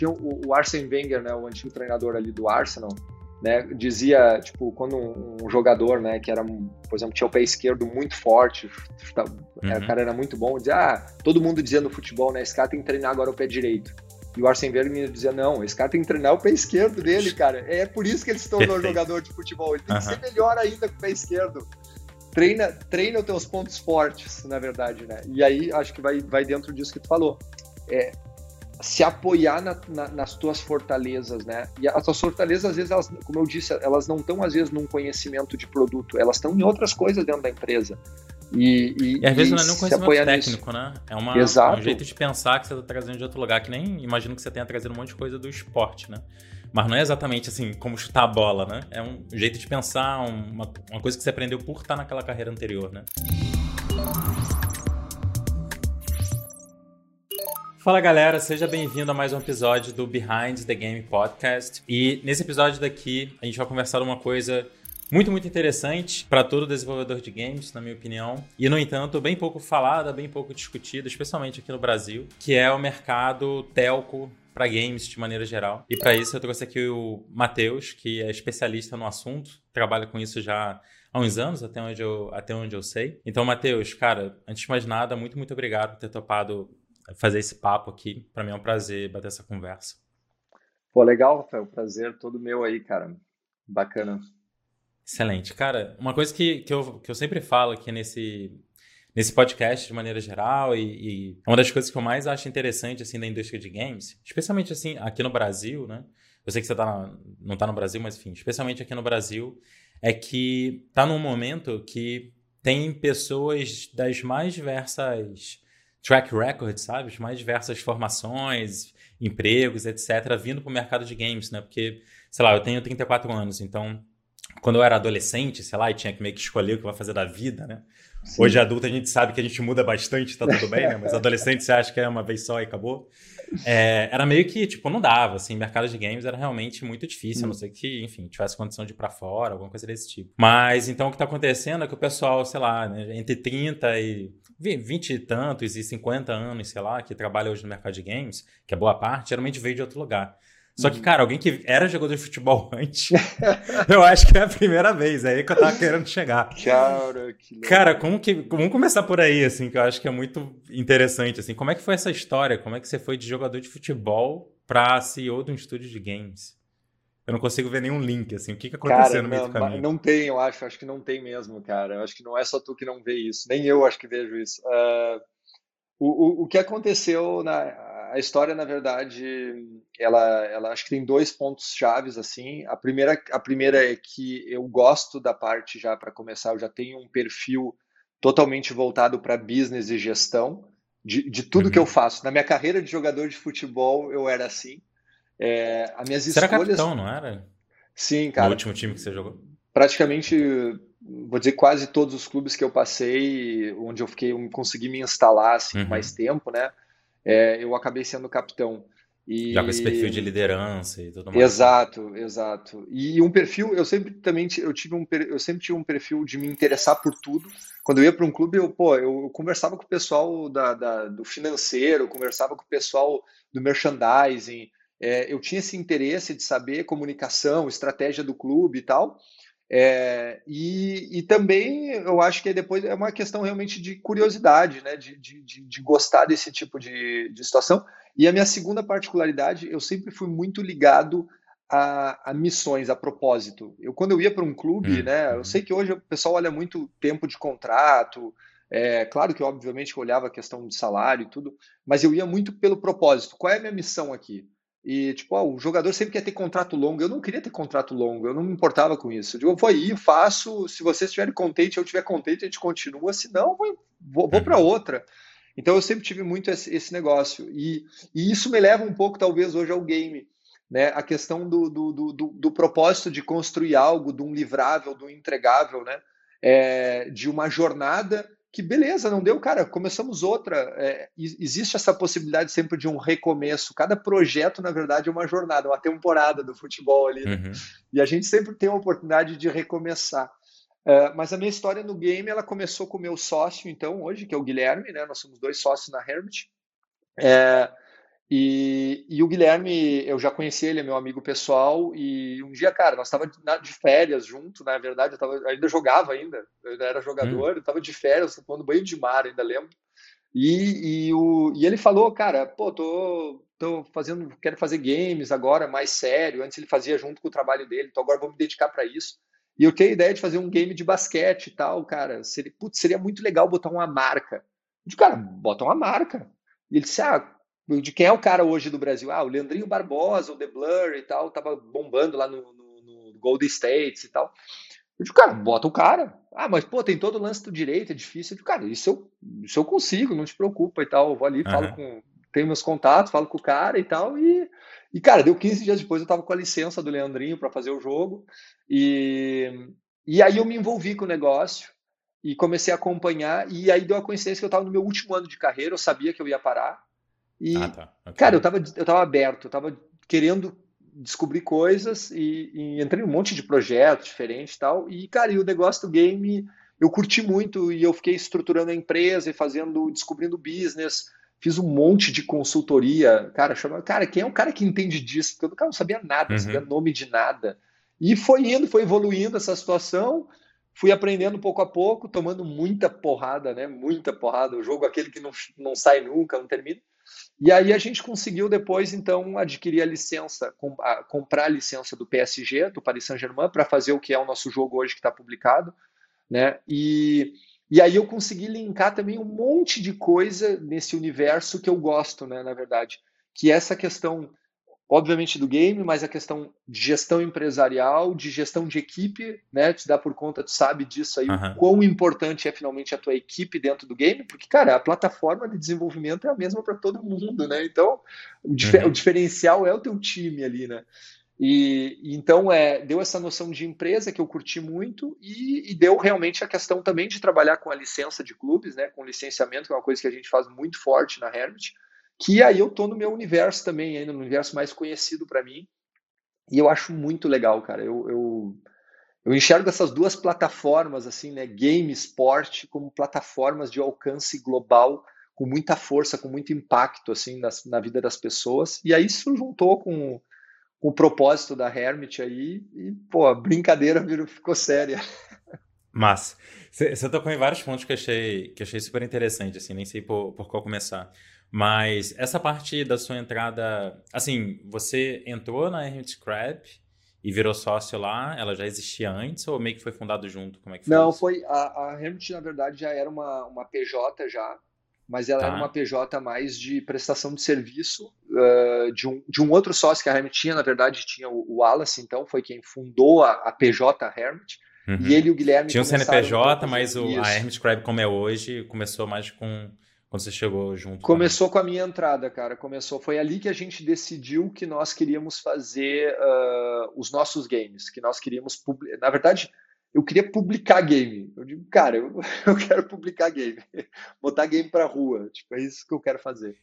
tinha o, o Arsene Wenger, né, o antigo treinador ali do Arsenal, né, dizia, tipo, quando um, um, jogador, né, que era, por exemplo, tinha o pé esquerdo muito forte, uhum. o cara era muito bom, dizia, ah, todo mundo dizia no futebol, né, esse cara tem que treinar agora o pé direito. E o Arsene Wenger dizia, não, esse cara tem que treinar o pé esquerdo dele, cara. É por isso que ele se tornou jogador de futebol. Ele tem uhum. que ser melhor ainda com o pé esquerdo. Treina, treina os teus pontos fortes, na verdade, né? E aí, acho que vai, vai dentro disso que tu falou. É, se apoiar na, na, nas tuas fortalezas, né? E as tuas fortalezas, às vezes, elas, como eu disse, elas não estão, às vezes, num conhecimento de produto, elas estão em outras coisas dentro da empresa. E, e, e às vezes não é nem um conhecimento técnico, nisso. né? É, uma, um jeito de pensar que você está trazendo de outro lugar, que nem imagino que você tenha trazido um monte de coisa do esporte, né? Mas não é exatamente assim como chutar a bola, né? É um jeito de pensar, uma, uma coisa que você aprendeu por estar naquela carreira anterior, né? Fala galera, seja bem-vindo a mais um episódio do Behind the Game Podcast. E nesse episódio daqui a gente vai conversar uma coisa muito, muito interessante para todo desenvolvedor de games, na minha opinião. E, no entanto, bem pouco falada, bem pouco discutida, especialmente aqui no Brasil, que é o mercado telco para games de maneira geral. E para isso eu trouxe aqui o Matheus, que é especialista no assunto, trabalha com isso já há uns anos, até onde eu, até onde eu sei. Então, Matheus, cara, antes de mais nada, muito, muito obrigado por ter topado fazer esse papo aqui. Para mim é um prazer bater essa conversa. Pô, legal, Rafael. Prazer todo meu aí, cara. Bacana. Excelente. Cara, uma coisa que, que, eu, que eu sempre falo aqui nesse, nesse podcast de maneira geral e, e é uma das coisas que eu mais acho interessante assim da indústria de games, especialmente assim aqui no Brasil, né? Eu sei que você tá na, não está no Brasil, mas enfim, especialmente aqui no Brasil, é que tá num momento que tem pessoas das mais diversas track records, sabe? As mais diversas formações, empregos, etc., vindo para o mercado de games, né? Porque, sei lá, eu tenho 34 anos, então quando eu era adolescente, sei lá, e tinha que meio que escolher o que vai fazer da vida, né? Sim. Hoje adulto a gente sabe que a gente muda bastante, tá tudo bem, né? Mas adolescente você acha que é uma vez só e acabou. É, era meio que, tipo, não dava, assim, mercado de games era realmente muito difícil, hum. a não ser que, enfim, tivesse condição de ir pra fora, alguma coisa desse tipo. Mas, então, o que tá acontecendo é que o pessoal, sei lá, né, entre 30 e 20 e tantos e 50 anos, sei lá, que trabalha hoje no mercado de games, que é boa parte, geralmente veio de outro lugar. Só que, uhum. cara, alguém que era jogador de futebol antes, eu acho que é a primeira vez, é aí que eu tava querendo chegar. Cara, que Cara, como que. Vamos começar por aí, assim, que eu acho que é muito interessante, assim. Como é que foi essa história? Como é que você foi de jogador de futebol pra CEO de um estúdio de games? Eu não consigo ver nenhum link, assim. O que, que aconteceu cara, no meio não, do caminho? Não tem, eu acho. Acho que não tem mesmo, cara. Eu acho que não é só tu que não vê isso. Nem eu acho que vejo isso. Uh, o, o, o que aconteceu na a história, na verdade, ela, ela acho que tem dois pontos chaves assim. A primeira, a primeira é que eu gosto da parte já para começar, eu já tenho um perfil totalmente voltado para business e gestão de, de tudo uhum. que eu faço. Na minha carreira de jogador de futebol, eu era assim. É, as minhas você escolhas... capitão, não era? Sim, cara. No último time que você jogou? Praticamente, vou dizer, quase todos os clubes que eu passei, onde eu fiquei, eu consegui me instalar assim, uhum. mais tempo, né? É, eu acabei sendo capitão. E... Já com esse perfil de liderança e tudo mais. Exato, exato. E um perfil, eu sempre também eu tive um, eu sempre tive um perfil de me interessar por tudo. Quando eu ia para um clube, eu, pô, eu conversava com o pessoal da, da do financeiro, conversava com o pessoal do merchandising. É, eu tinha esse interesse de saber comunicação, estratégia do clube e tal. É, e, e, também eu acho que depois é uma questão realmente de curiosidade, né? de, de, de gostar desse tipo de, de, situação. E a minha segunda particularidade, eu sempre fui muito ligado a, a missões, a propósito. Eu, quando eu ia para um clube, hum, né? eu uhum. sei que hoje o pessoal olha muito tempo de contrato, é, claro que, obviamente, eu olhava a questão de salário e tudo, mas eu ia muito pelo propósito. Qual é a minha missão aqui? E, tipo, ó, o jogador sempre quer ter contrato longo. Eu não queria ter contrato longo, eu não me importava com isso. Eu digo, eu vou aí, faço. Se vocês estiverem contente, eu estiver contente, a gente continua. Se não, vou, vou, vou para uhum. outra. Então, eu sempre tive muito esse, esse negócio. E, e, isso me leva um pouco, talvez, hoje ao game. Né? A questão do, do, do, do, do propósito de construir algo, de um livrável, de um entregável, né? É, de uma jornada que beleza, não deu, cara, começamos outra. É, existe essa possibilidade sempre de um recomeço. Cada projeto, na verdade, é uma jornada, uma temporada do futebol ali. Né? Uhum. E a gente sempre tem a oportunidade de recomeçar. É, mas a minha história no game, ela começou com o meu sócio, então, hoje, que é o Guilherme, né? Nós somos dois sócios na Hermit. É, E, e, o Guilherme, eu já conheci ele, é meu amigo pessoal, e um dia, cara, nós estávamos de férias junto, na verdade, eu tava, ainda jogava ainda, eu ainda era jogador, hum. eu estava de férias, tomando banho de mar, ainda lembro. E, e, o, e ele falou, cara, pô, tô, tô fazendo, quero fazer games agora, mais sério. Antes ele fazia junto com o trabalho dele, então agora vou me dedicar para isso. E eu tenho a ideia de fazer um game de basquete e tal, cara. Seria, putz, seria muito legal botar uma marca. Eu disse, cara, bota uma marca. E ele disse, ah, de quem é o cara hoje do Brasil? Ah, o Leandrinho Barbosa, o The Blur e tal, tava bombando lá no, no, no Golden States e tal. Eu digo, cara, bota o cara. Ah, mas pô, tem todo o lance do direito, é difícil. Eu digo, cara, isso eu, isso eu consigo, não te preocupa e tal. Eu vou ali, uhum. falo com. Tenho meus contatos, falo com o cara e tal. E, e cara, deu 15 dias depois, eu tava com a licença do Leandrinho para fazer o jogo. E, e aí eu me envolvi com o negócio e comecei a acompanhar. E aí deu a coincidência que eu tava no meu último ano de carreira, eu sabia que eu ia parar. E, ah, tá. okay. cara, eu tava, eu tava aberto, eu tava querendo descobri coisas e, e, entrei em um monte de projetos diferentes e tal. E, cara, e o negócio do game eu curti muito e eu fiquei estruturando a empresa e fazendo, descobrindo business. Fiz um monte de consultoria, cara, chama, cara, quem é o cara que entende disso? Porque eu cara, não sabia nada, não uhum. sabia nome de nada. E foi indo, foi evoluindo essa situação, fui aprendendo pouco a pouco, tomando muita porrada, né? Muita porrada. O jogo aquele que não, não sai nunca, não termina. E aí a gente conseguiu depois, então, adquirir a licença, comprar a licença do PSG, do Paris Saint-Germain, para fazer o que é o nosso jogo hoje que está publicado. Né? E, e aí eu consegui linkar também um monte de coisa nesse universo que eu gosto, né, na verdade. Que é essa questão obviamente do game, mas a questão de gestão empresarial, de gestão de equipe, né? Te dá por conta, tu sabe disso aí, uhum. o quão importante é finalmente a tua equipe dentro do game, porque, cara, a plataforma de desenvolvimento é a mesma para todo mundo, né? Então, o, uhum. o, diferencial é o teu time ali, né? E, então é, deu essa noção de empresa que eu curti muito e, e, deu realmente a questão também de trabalhar com a licença de clubes, né, com licenciamento, que é uma coisa que a gente faz muito forte na Hermit, que aí eu tô no meu universo também, ainda no universo mais conhecido para mim. E eu acho muito legal, cara. Eu, eu, eu enxergo essas duas plataformas, assim, né? Game esporte como plataformas de alcance global, com muita força, com muito impacto, assim, na vida das pessoas. E aí isso juntou com, com o propósito da Hermit aí, e, pô, a brincadeira virou, ficou séria. Mas você tocou em vários pontos que achei, que achei super interessante, assim, nem sei por, por qual começar. Mas essa parte da sua entrada, assim, você entrou na Hermit Scrap e virou sócio lá, ela já existia antes ou meio que foi fundado junto? Como é que foi Não, isso? foi a, a Hermit, na verdade, já era uma, uma PJ já, mas ela tá. era uma PJ mais de prestação de serviço uh, de, um, de um outro sócio que a Hermit tinha, na verdade, tinha o, o Wallace, então, foi quem fundou a, a PJ Hermit. Uhum. E ele e o Guilherme. Tinha um CNPJ, mas o, a Hermit Scribe, como é hoje, começou mais com quando você chegou junto? Começou com a minha entrada, cara. Começou. Foi ali que a gente decidiu que nós queríamos fazer uh, os nossos games, que nós queríamos. Na verdade, eu queria publicar game. Eu digo, cara, eu, eu quero publicar game, botar game para rua. Tipo, é isso que eu quero fazer.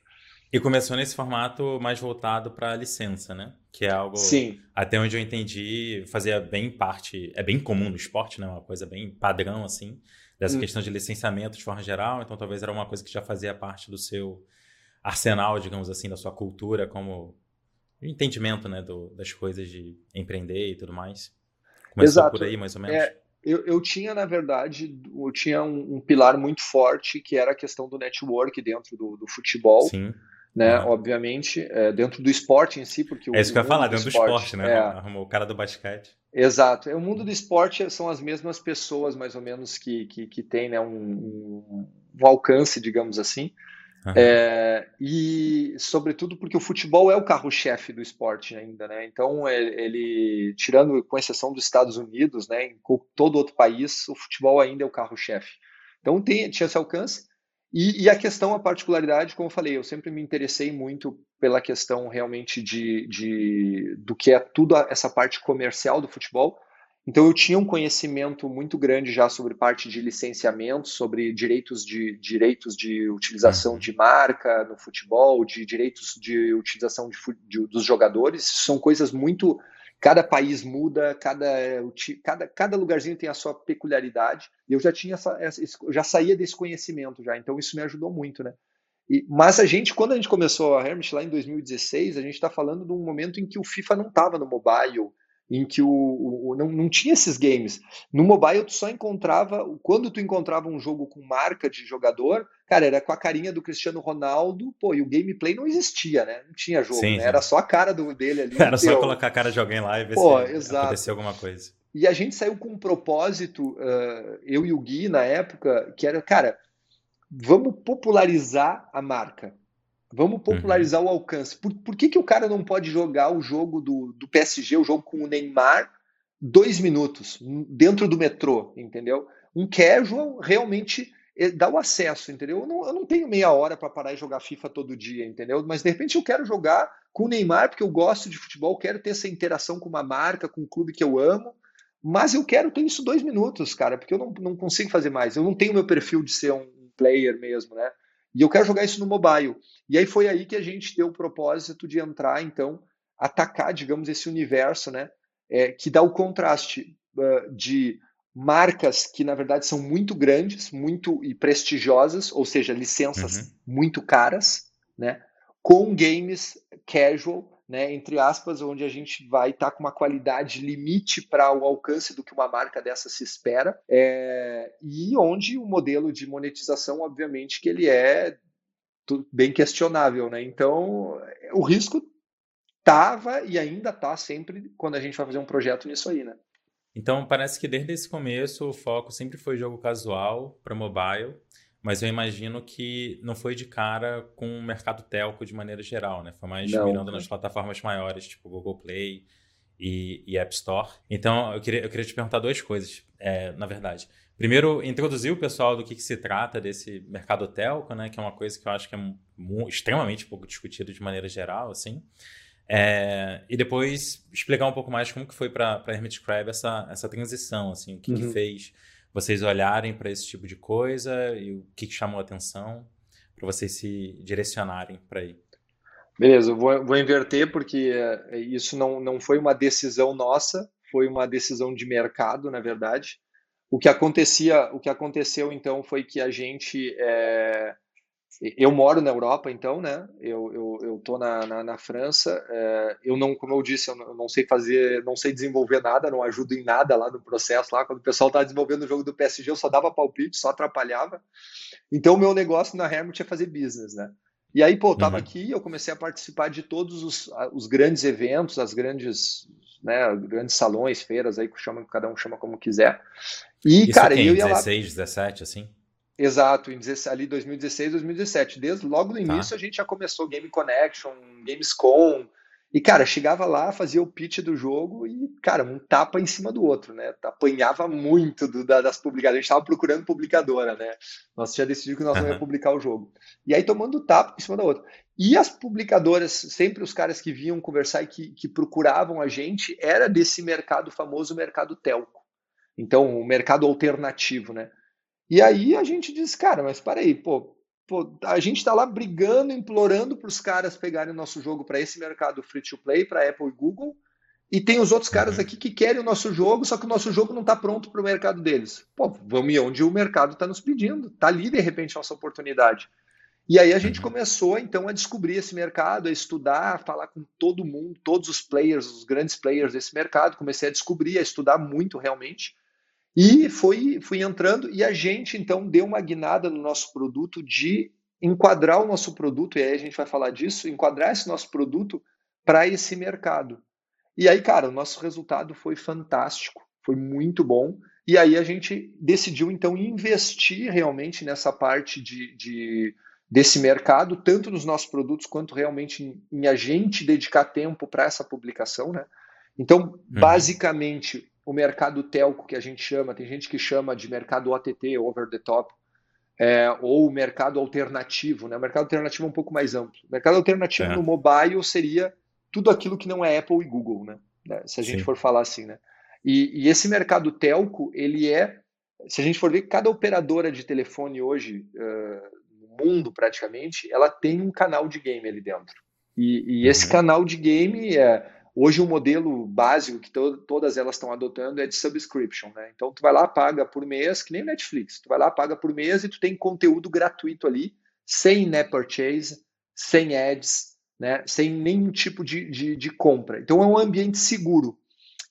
E começou nesse formato mais voltado para licença, né? Que é algo, Sim. até onde eu entendi, fazia bem parte, é bem comum no esporte, né? Uma coisa bem padrão, assim dessa hum. questão de licenciamento de forma geral, então talvez era uma coisa que já fazia parte do seu arsenal, digamos assim, da sua cultura como entendimento, né, do, das coisas de empreender e tudo mais. Começou Exato. por aí, mais ou menos? É, eu, eu tinha, na verdade, eu tinha um, um, pilar muito forte que era a questão do network dentro do, do futebol. Sim né? Uhum. Obviamente, é, dentro do esporte em si, porque é isso que eu ia falar, dentro do esporte, do esporte né? É, Arrumou o cara do basquete. Exato. É, o mundo do esporte são as mesmas pessoas, mais ou menos, que, que, que tem né, um, um, alcance, digamos assim. Uhum. É, e, sobretudo, porque o futebol é o carro-chefe do esporte ainda, né? Então, ele, ele, tirando, com exceção dos Estados Unidos, né, em todo outro país, o futebol ainda é o carro-chefe. Então, tem, tinha esse alcance. E, e, a questão, a particularidade, como eu falei, eu sempre me interessei muito pela questão realmente de, de do que é tudo essa parte comercial do futebol. Então eu tinha um conhecimento muito grande já sobre parte de licenciamento, sobre direitos de direitos de utilização uhum. de marca no futebol, de direitos de utilização de, de, dos jogadores. São coisas muito cada país muda, cada, cada, cada lugarzinho tem a sua peculiaridade. E eu já tinha essa, essa, já saía desse conhecimento já, então isso me ajudou muito, né? E, mas a gente, quando a gente começou a Hermit lá em 2016, a gente está falando de um momento em que o FIFA não estava no mobile, em que o, o, não, não tinha esses games. No mobile tu só encontrava, quando tu encontrava um jogo com marca de jogador, cara, era com a carinha do Cristiano Ronaldo, pô, e o gameplay não existia, né? Não tinha jogo, sim, né? Era só a cara do, dele ali. Era só colocar a cara de alguém lá e ver pô, se exato. acontecia alguma coisa. E a gente saiu com um propósito, uh, eu e o Gui na época, que era, cara, vamos popularizar a marca. Vamos popularizar uhum. o alcance. Por, por que, que o cara não pode jogar o jogo do, do PSG, o jogo com o Neymar, dois minutos, dentro do metrô, entendeu? Um casual realmente eh, dá o acesso, entendeu? Eu não, eu não tenho meia hora para parar e jogar FIFA todo dia, entendeu? Mas de repente eu quero jogar com o Neymar porque eu gosto de futebol, quero ter essa interação com uma marca, com um clube que eu amo, mas eu quero ter isso dois minutos, cara, porque eu não, não consigo fazer mais. Eu não tenho meu perfil de ser um player mesmo, né? E eu quero jogar isso no mobile. E aí foi aí que a gente deu o propósito de entrar, então, atacar, digamos, esse universo, né? É, que dá o contraste uh, de marcas que, na verdade, são muito grandes, muito e prestigiosas, ou seja, licenças uhum. muito caras, né? Com games casual, né, entre aspas, onde a gente vai estar tá com uma qualidade limite para o alcance do que uma marca dessa se espera, é, e onde o modelo de monetização, obviamente, que ele é bem questionável, né? Então, o risco estava e ainda está sempre quando a gente vai fazer um projeto nisso aí, né? Então, parece que desde esse começo o foco sempre foi jogo casual para mobile mas eu imagino que não foi de cara com o mercado telco de maneira geral, né? Foi mais não, mirando nas plataformas maiores, tipo Google Play e, e, App Store. Então, eu queria, eu queria te perguntar duas coisas, é, na verdade. Primeiro, introduzir o pessoal do que, que, se trata desse mercado telco, né? Que é uma coisa que eu acho que é extremamente pouco discutido de maneira geral, assim. É, e depois explicar um pouco mais como que foi para a Hermitscribe essa, essa transição, assim, o que, uhum. que fez vocês olharem para esse tipo de coisa e o que, chamou a atenção para vocês se direcionarem para aí? Beleza, eu vou, vou inverter porque é, isso não, não foi uma decisão nossa, foi uma decisão de mercado, na verdade. O que acontecia, o que aconteceu então foi que a gente é, eu moro na Europa, então, né? Eu, eu, eu tô na, na, na França. É, eu não, como eu disse, eu não, eu não, sei fazer, não sei desenvolver nada, não ajudo em nada lá no processo. Lá quando o pessoal estava desenvolvendo o jogo do PSG, eu só dava palpite, só atrapalhava. Então, o meu negócio na Hermit é fazer business, né? E aí, pô, eu tava uhum. aqui, eu comecei a participar de todos os, os grandes eventos, as grandes, né, grandes salões, feiras aí que chama, cada um chama como quiser. E, Isso cara, eu ia 16, lá... 17, assim? Exato, em ali 2016, 2017. Desde logo no tá. início tá. a gente já começou Game Connection, Gamescom. E, cara, chegava lá, fazia o pitch do jogo e, cara, um tapa em cima do outro, né? Apanhava muito do, da, das publicadoras. A gente tava procurando publicadora, né? Nós já decidimos que nós uhum. ia publicar o jogo. E aí tomando tapa em cima da outra. E as publicadoras, sempre os caras que vinham conversar e que, que procuravam a gente, era desse mercado famoso, mercado telco. Então, o mercado alternativo, né? E aí a gente diz, cara, mas para aí, pô, pô, a gente está lá brigando, implorando para os caras pegarem o nosso jogo para esse mercado free to play, para Apple e Google, e tem os outros caras uhum. aqui que querem o nosso jogo, só que o nosso jogo não está pronto para o mercado deles. Pô, vamos ir onde o mercado está nos pedindo, está ali de repente a nossa oportunidade. E aí a gente uhum. começou então a descobrir esse mercado, a estudar, a falar com todo mundo, todos os players, os grandes players desse mercado. Comecei a descobrir, a estudar muito realmente. E foi, fui entrando e a gente então deu uma guinada no nosso produto de enquadrar o nosso produto, e aí a gente vai falar disso, enquadrar esse nosso produto para esse mercado. E aí, cara, o nosso resultado foi fantástico, foi muito bom. E aí a gente decidiu então investir realmente nessa parte de, de desse mercado, tanto nos nossos produtos quanto realmente em, em a gente dedicar tempo para essa publicação, né? Então, uhum. basicamente, o mercado telco que a gente chama, tem gente que chama de mercado OTT, over the top, é, ou mercado alternativo. Né? O mercado alternativo é um pouco mais amplo. O mercado alternativo é. no mobile seria tudo aquilo que não é Apple e Google, né? né? se a gente Sim. for falar assim. Né? E, e, esse mercado telco, ele é, se a gente for ver, cada operadora de telefone hoje, uh, no mundo praticamente, ela tem um canal de game ali dentro. E, e esse uhum. canal de game é Hoje o modelo básico que to todas elas estão adotando é de subscription, né? Então tu vai lá, paga por mês, que nem Netflix. Tu vai lá, paga por mês e tu tem conteúdo gratuito ali, sem net purchase, sem ads, né, sem nenhum tipo de, de, de compra. Então é um ambiente seguro.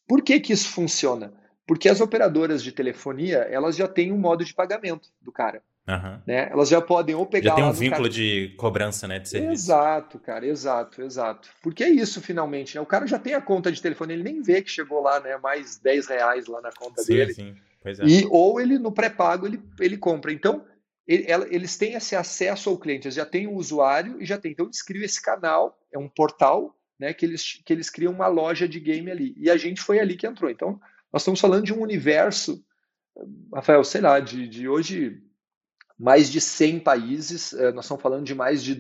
Por que, que isso funciona? Porque as operadoras de telefonia, elas já têm um modo de pagamento do cara. Uhum. Né? Elas já podem ou pegar. Já tem um vínculo cara... de cobrança, né? De serviço. Exato, cara, exato, exato. Porque é isso, finalmente, né? O cara já tem a conta de telefone, ele nem vê que chegou lá, né? Mais 10 reais lá na conta sim, dele. Sim, pois é. E, ou ele, no pré-pago, ele, ele compra. Então, ele, eles têm esse acesso ao cliente, eles já têm o usuário e já tem. Então, eles criam esse canal, é um portal, né? Que eles, que eles criam uma loja de game ali. E a gente foi ali que entrou. Então, nós estamos falando de um universo, Rafael, sei lá, de, de hoje mais de 100 países, eh, nós estamos falando de mais de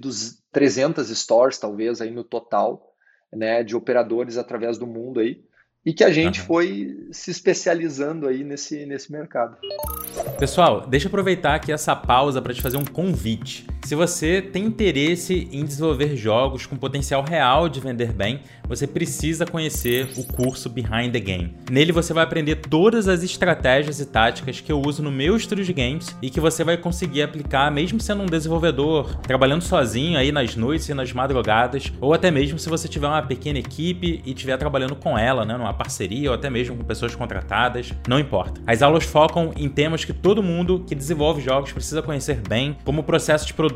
300 stores, talvez, aí no total, né, de operadores através do mundo aí, e que a gente uhum. foi se especializando aí nesse, nesse mercado. Pessoal, deixa eu aproveitar aqui essa pausa para te fazer um convite. Se você tem interesse em desenvolver jogos com potencial real de vender bem, você precisa conhecer o curso Behind the Game. Nele você vai aprender todas as estratégias e táticas que eu uso no meu estúdio de games e que você vai conseguir aplicar mesmo sendo um desenvolvedor, trabalhando sozinho aí nas noites e nas madrugadas, ou até mesmo se você tiver uma pequena equipe e estiver trabalhando com ela, né, numa parceria ou até mesmo com pessoas contratadas, não importa. As aulas focam em temas que todo mundo que desenvolve jogos precisa conhecer bem, como o processo de produção,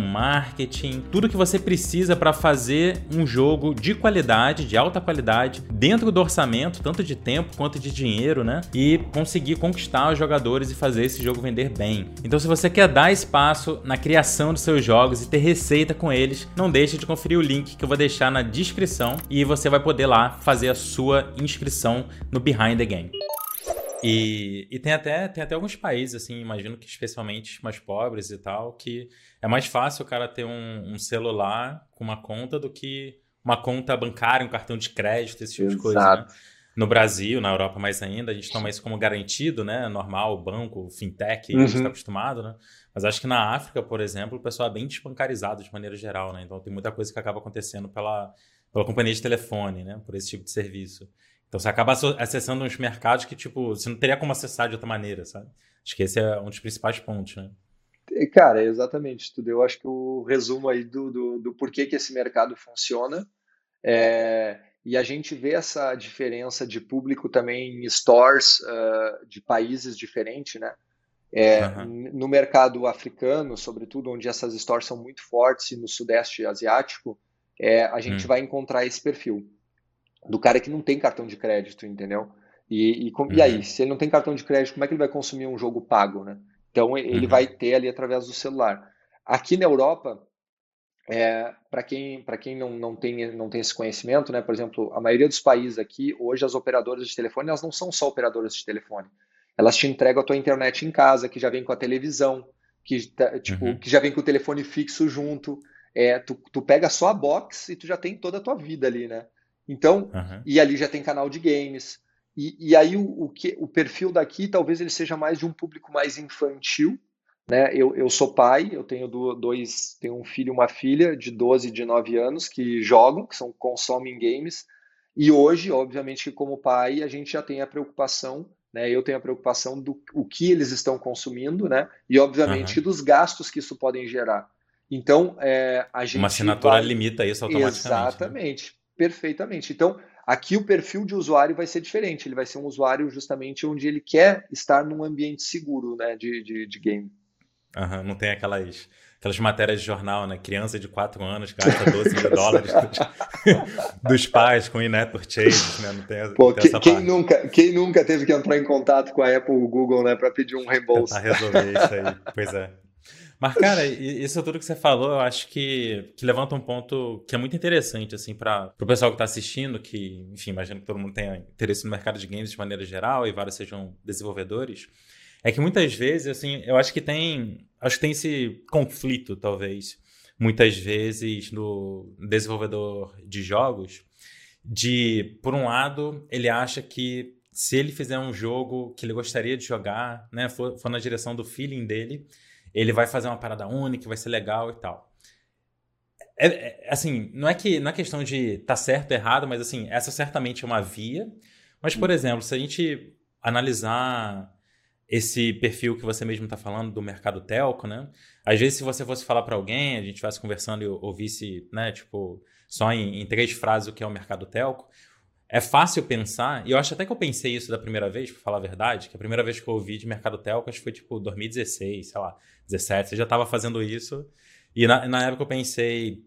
marketing, tudo que você precisa para fazer um jogo de qualidade, de alta qualidade, dentro do orçamento, tanto de tempo quanto de dinheiro, né? E conseguir conquistar os jogadores e fazer esse jogo vender bem. Então, se você quer dar espaço na criação dos seus jogos e ter receita com eles, não deixe de conferir o link que eu vou deixar na descrição e você vai poder lá fazer a sua inscrição no Behind the Game. E, e tem, até, tem até alguns países, assim, imagino que especialmente mais pobres e tal, que é mais fácil o cara ter um, um celular com uma conta do que uma conta bancária, um cartão de crédito, esse tipo Exato. de coisa, né? No Brasil, na Europa mais ainda, a gente toma isso como garantido, né? Normal, banco, fintech, uhum. a gente está uhum. acostumado, né? Mas acho que na África, por exemplo, o pessoal é bem desbancarizado de maneira geral, né? Então tem muita coisa que acaba acontecendo pela, pela companhia de telefone, né? Por esse tipo de serviço. Então você acaba acessando uns mercados que, tipo, você não teria como acessar de outra maneira, sabe? Acho que esse é um dos principais pontos, né? Cara, exatamente. Tudo. Eu acho que o resumo aí do, do, do porquê que esse mercado funciona. É, e a gente vê essa diferença de público também em stores uh, de países diferentes, né? É, uhum. No mercado africano, sobretudo, onde essas stores são muito fortes, e no sudeste asiático, é, a gente uhum. vai encontrar esse perfil do cara que não tem cartão de crédito, entendeu? E, e, uhum. e, aí, se ele não tem cartão de crédito, como é que ele vai consumir um jogo pago, né? Então ele uhum. vai ter ali através do celular. Aqui na Europa, é, para quem, pra quem não, não, tem, não tem esse conhecimento, né? Por exemplo, a maioria dos países aqui, hoje as operadoras de telefone, elas não são só operadoras de telefone. Elas te entregam a tua internet em casa, que já vem com a televisão, que, tá, tipo, uhum. que já vem com o telefone fixo junto. É, tu, tu pega só a box e tu já tem toda a tua vida ali, né? Então, uhum. e ali já tem canal de games. E, e aí o, o, que, o perfil daqui talvez ele seja mais de um público mais infantil. Né? Eu, eu sou pai, eu tenho dois, tenho um filho e uma filha de 12 e de 9 anos que jogam, que são consomem games. E hoje, obviamente, como pai, a gente já tem a preocupação, né? Eu tenho a preocupação do o que eles estão consumindo, né? E obviamente uhum. dos gastos que isso podem gerar. Então, é, a gente. Uma assinatura vai... limita isso automaticamente. Né? Exatamente. Né? Perfeitamente. Então, aqui o perfil de usuário vai ser diferente. Ele vai ser um usuário justamente onde ele quer estar num ambiente seguro né, de, de, de game. Uhum, não tem aquelas, aquelas matérias de jornal, né? Criança de 4 anos gasta 12 mil dólares dos, dos, pais com in-app purchases, né? Não tem, Pô, não tem que, quem, nunca, quem nunca teve que entrar em contato com a Apple ou o Google, né? Para pedir um reembolso. Tentar resolver isso aí. Pois é. Mas, cara, isso tudo que você falou, eu acho que, que levanta um ponto que é muito interessante, assim, para o pessoal que está assistindo, que, enfim, imagino que todo mundo tenha interesse no mercado de games de maneira geral e vários sejam desenvolvedores. É que muitas vezes, assim, eu acho que tem, acho que tem esse conflito, talvez, muitas vezes no desenvolvedor de jogos, de, por um lado, ele acha que se ele fizer um jogo que ele gostaria de jogar, né, for, for na direção do feeling dele, ele vai fazer uma parada única, vai ser legal e tal. É, é, assim, não é que não é questão de tá certo ou errado, mas assim, essa certamente é uma via. Mas, por exemplo, se a gente analisar esse perfil que você mesmo está falando do mercado telco, né? Às vezes, se você fosse falar para alguém, a gente estivesse conversando e ouvisse, né, tipo, só em, em, três frases o que é o mercado telco, é fácil pensar, e eu acho até que eu pensei isso da primeira vez, para falar a verdade, que a primeira vez que eu ouvi de mercado telco, acho que foi tipo 2016, sei lá, 17, você já estava fazendo isso, e na, na época eu pensei,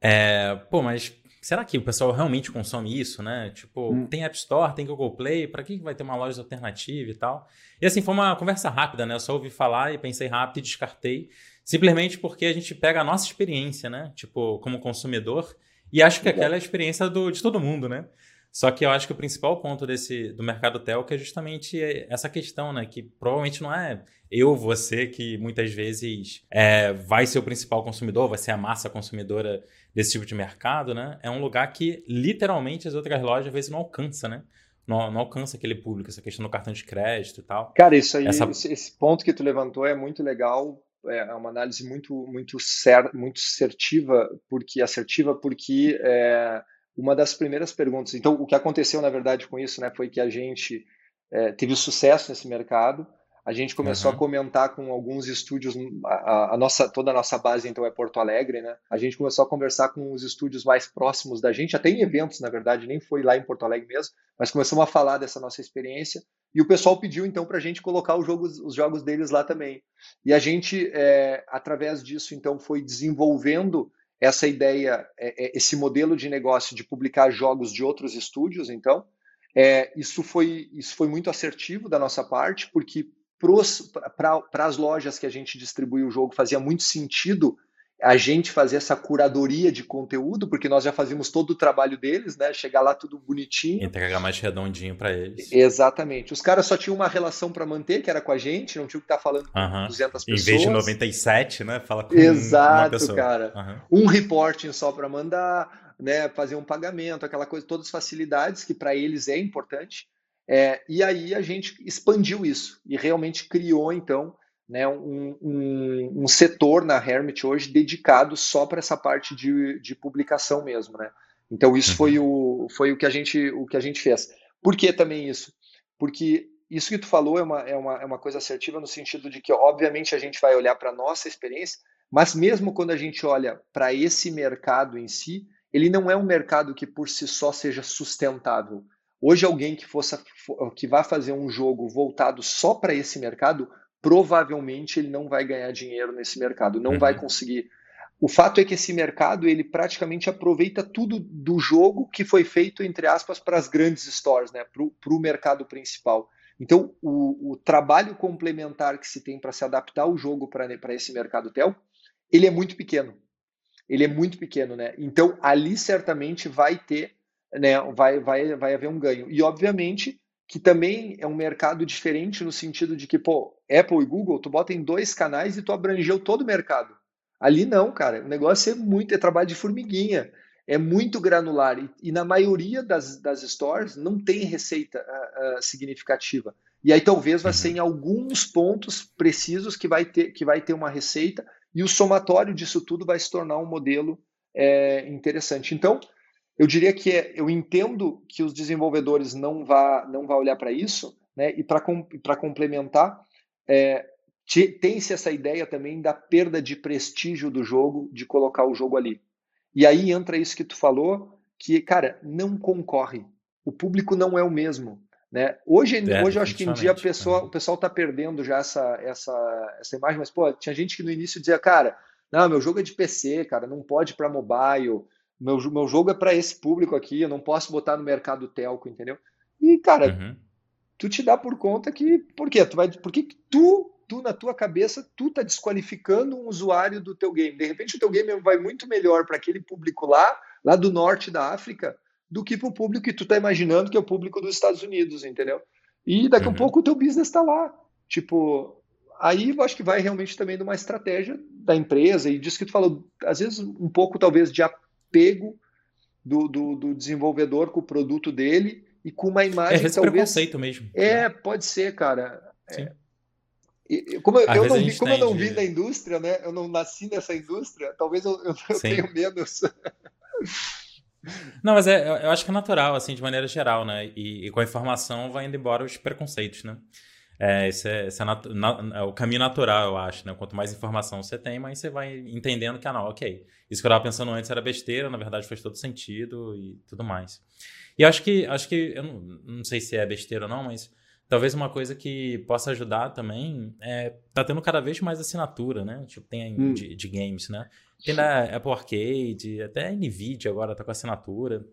é, pô, mas será que o pessoal realmente consome isso, né? Tipo, hum. tem App Store, tem Google Play, para que vai ter uma loja alternativa e tal? E assim, foi uma conversa rápida, né? Eu só ouvi falar e pensei rápido e descartei, simplesmente porque a gente pega a nossa experiência, né? Tipo, como consumidor, e acho que aquela é a experiência do, de todo mundo, né? Só que eu acho que o principal ponto desse do mercado telco é justamente essa questão, né? Que provavelmente não é eu, você, que muitas vezes é, vai ser o principal consumidor, vai ser a massa consumidora desse tipo de mercado, né? É um lugar que literalmente as outras lojas às vezes não alcança, né? Não, não alcança aquele público, essa questão do cartão de crédito e tal. Cara, isso aí, essa... esse ponto que tu levantou é muito legal é uma análise muito muito cer muito assertiva porque assertiva porque é, uma das primeiras perguntas. Então, o que aconteceu, na verdade, com isso, né, foi que a gente é, teve sucesso nesse mercado. A gente começou uhum. a comentar com alguns estúdios, a, a, nossa, toda a nossa base então é Porto Alegre, né? A gente começou a conversar com os estúdios mais próximos da gente, até em eventos, na verdade, nem foi lá em Porto Alegre mesmo, mas começamos a falar dessa nossa experiência e o pessoal pediu então para a gente colocar os jogos, os jogos deles lá também. E a gente, é, através disso, então, foi desenvolvendo essa ideia, é, é, esse modelo de negócio de publicar jogos de outros estúdios, então, é, isso, foi, isso foi muito assertivo da nossa parte, porque para as lojas que a gente distribui o jogo fazia muito sentido a gente fazer essa curadoria de conteúdo, porque nós já fazíamos todo o trabalho deles, né? Chegar lá tudo bonitinho. Entregar mais redondinho para eles. Exatamente. Os caras só tinham uma relação para manter, que era com a gente, não tinham que estar tá falando com uhum. 200 pessoas. Em vez de 97, né? Fala com Exato, uma pessoa. cara. Uhum. Um reporting só para mandar, né? Fazer um pagamento, aquela coisa, todas as facilidades que para eles é importante. É, e aí a gente expandiu isso e realmente criou, então, né, um, um, um, setor na Hermit hoje dedicado só para essa parte de, de publicação mesmo, né? Então isso foi uhum. o, foi o que a gente o que a gente fez. Por que também isso? Porque isso que tu falou é uma, é uma, é uma coisa assertiva no sentido de que, obviamente, a gente vai olhar para a nossa experiência, mas mesmo quando a gente olha para esse mercado em si, ele não é um mercado que por si só seja sustentável. Hoje, alguém que, fosse, que vá fazer um jogo voltado só para esse mercado provavelmente ele não vai ganhar dinheiro nesse mercado, não uhum. vai conseguir. O fato é que esse mercado ele praticamente aproveita tudo do jogo que foi feito entre aspas para as grandes stores, né, para o mercado principal. Então o, o, trabalho complementar que se tem para se adaptar o jogo para esse mercado tel, ele é muito pequeno. Ele é muito pequeno, né? Então ali certamente vai ter, né, vai, vai, vai haver um ganho. E obviamente que também é um mercado diferente no sentido de que, pô, Apple e Google, tu bota em dois canais e tu abrangeu todo o mercado. Ali não, cara. O negócio é muito, é trabalho de formiguinha. É muito granular. E, e na maioria das, das stores não tem receita uh, uh, significativa. E aí talvez vai ser em alguns pontos precisos que vai ter, que vai ter uma receita e o somatório disso tudo vai se tornar um modelo é, interessante. Então, eu diria que é, eu entendo que os desenvolvedores não vá não vá olhar para isso, né? E para complementar, é, tem-se essa ideia também da perda de prestígio do jogo, de colocar o jogo ali. E aí entra isso que tu falou, que cara não concorre. O público não é o mesmo. Né? Hoje, é, hoje eu acho que em dia a pessoa, o pessoal está perdendo já essa, essa, essa imagem, mas pô, tinha gente que no início dizia, cara, não, meu jogo é de PC, cara, não pode para mobile meu, meu jogo é para esse público aqui, eu não posso botar no mercado telco, entendeu? E, cara, uhum. tu te dá por conta que. Por quê? Tu vai, por que tu, tu, na tua cabeça, tu tá desqualificando um usuário do teu game? De repente, o teu game vai muito melhor para aquele público lá, lá do norte da África, do que para o público que tu tá imaginando que é o público dos Estados Unidos, entendeu? E daqui uhum. a pouco o teu business está lá. Tipo, aí eu acho que vai realmente também de uma estratégia da empresa e disso que tu falou, às vezes um pouco talvez de apego do, do, do, desenvolvedor com o produto dele e com uma imagem. É esse talvez... preconceito mesmo. É, pode ser, cara. É. como eu, eu não, vi, como eu não vi na indústria, né? Eu não nasci nessa indústria, talvez eu, eu, eu tenha menos. Não, mas é, eu acho que é natural, assim, de maneira geral, né? E, e, com a informação vai indo embora os preconceitos, né? É, esse é, esse é, na, é, o caminho natural, eu acho, né? Quanto mais informação você tem, mais você vai entendendo que, ah, não, ok, isso que eu estava pensando antes era besteira, na verdade faz todo sentido e tudo mais. E acho que, acho que eu não, não sei se é besteira ou não, mas talvez uma coisa que possa ajudar também é tá tendo cada vez mais assinatura, né? Tipo, tem hum. de, de, games, né? Tem da Apple Arcade, até Nvidia agora tá com assinatura.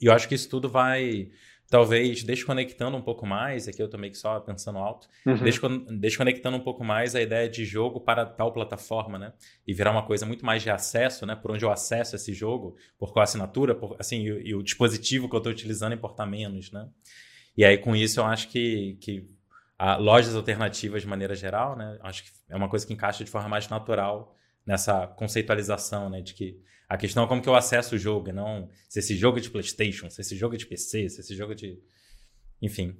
E eu acho que isso tudo vai talvez desconectando um pouco mais, aqui eu tô meio que só pensando alto, uhum. desconectando um pouco mais a ideia de jogo para tal plataforma, né? E virar uma coisa muito mais de acesso, né? Por onde eu acesso esse jogo, por qual assinatura, por, assim, e, e o dispositivo que eu estou utilizando importa menos, né? E aí com isso eu acho que, que a, lojas alternativas de maneira geral, né? Acho que é uma coisa que encaixa de forma mais natural nessa conceitualização, né? De que a questão é como que eu acesso o jogo, não se esse jogo é de PlayStation, se esse jogo é de PC, se esse jogo é de. Enfim.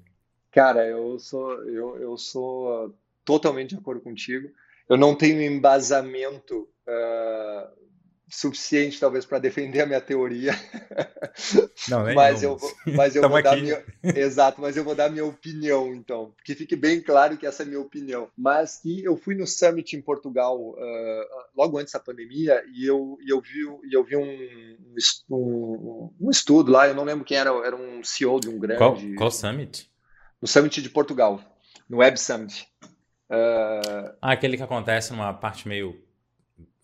Cara, eu sou, eu, eu sou totalmente de acordo contigo. Eu não tenho embasamento uh, suficiente, talvez, para defender a minha teoria. Não, nem mas, eu vou, mas eu vou dar minha, exato, mas eu vou dar minha opinião, então, que fique bem claro que essa é a minha opinião. Mas que eu fui no Summit em Portugal uh, logo antes da pandemia e eu, e eu vi, e eu vi um, um, um, estudo lá, eu não lembro quem era, era um CEO de um grande. Qual, qual Summit? No Summit de Portugal, no Web Summit. Uh, ah, aquele que acontece numa parte meio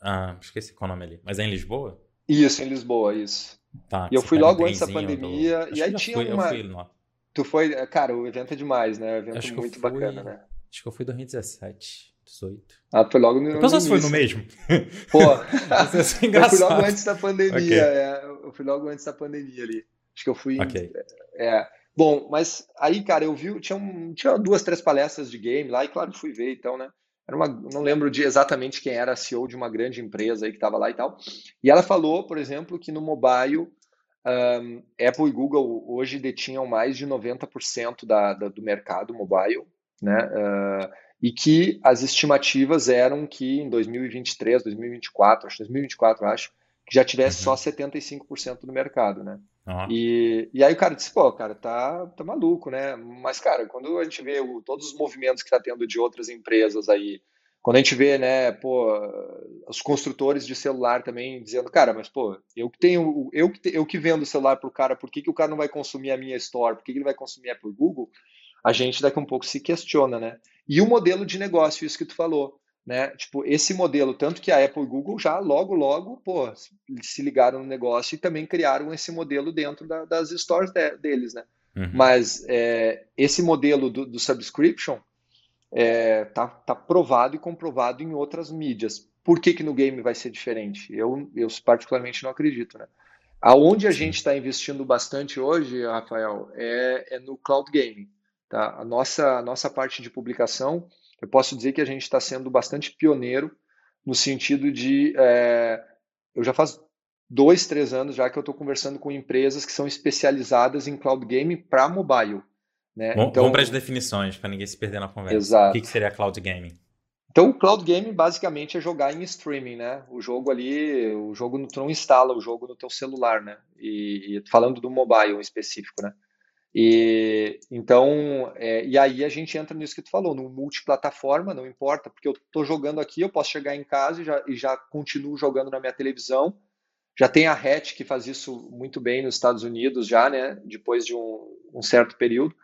ah, esqueci qual é o nome ali. Mas é em Lisboa? Isso, em Lisboa, isso. Tá, e eu fui logo antes da pandemia. Do... E aí tinha fui, uma. Fui, tu foi. Cara, o evento é demais, né? O evento Acho muito fui... bacana, né? Acho que eu fui em 2017. 18. Ah, foi logo no. Depois você foi no mesmo. Pô, eu fui logo antes da pandemia. Okay. É, eu fui logo antes da pandemia ali. Acho que eu fui. Ok. É. Bom, mas aí, cara, eu vi. Tinha, um, tinha duas, três palestras de game lá, e claro, fui ver então, né? Era uma, não lembro de exatamente quem era a CEO de uma grande empresa aí que estava lá e tal. E ela falou, por exemplo, que no mobile um, Apple e Google hoje detinham mais de 90% da, da, do mercado mobile, né? Uh, e que as estimativas eram que em 2023, 2024, acho 2024, acho, que já tivesse uhum. só 75% do mercado, né? Uhum. E, e aí o cara disse, pô, cara, tá, tá maluco, né? Mas, cara, quando a gente vê o, todos os movimentos que tá tendo de outras empresas aí, quando a gente vê, né, pô, os construtores de celular também dizendo, cara, mas, pô, eu que tenho, eu que, eu que vendo o celular pro cara, por que, que o cara não vai consumir a minha store? Por que, que ele vai consumir a Apple Google? A gente daqui a um pouco se questiona, né? E o modelo de negócio, isso que tu falou. Né? Tipo, esse modelo, tanto que a Apple e Google já logo, logo, pô, se ligaram no negócio e também criaram esse modelo dentro da, das stores de, deles, né? Uhum. Mas é, esse modelo do, do subscription é, tá, tá provado e comprovado em outras mídias. Por que, que no game vai ser diferente? Eu, eu particularmente não acredito, né? Aonde a gente está investindo bastante hoje, Rafael, é, é no cloud gaming. Tá? A, nossa, a nossa parte de publicação eu posso dizer que a gente está sendo bastante pioneiro no sentido de. É, eu já faz dois, três anos já que eu estou conversando com empresas que são especializadas em cloud gaming para mobile. Né? Bom, então, vamos para as definições, para ninguém se perder na conversa. Exato. O que, que seria cloud gaming? Então, o cloud gaming basicamente é jogar em streaming, né? O jogo ali, o jogo tu não instala o jogo no teu celular, né? E, e falando do mobile específico, né? E então, é, e aí a gente entra nisso que tu falou, no multiplataforma, não importa, porque eu estou jogando aqui, eu posso chegar em casa e já, e já continuo jogando na minha televisão. Já tem a Hatch que faz isso muito bem nos Estados Unidos, já, né? Depois de um, um certo período.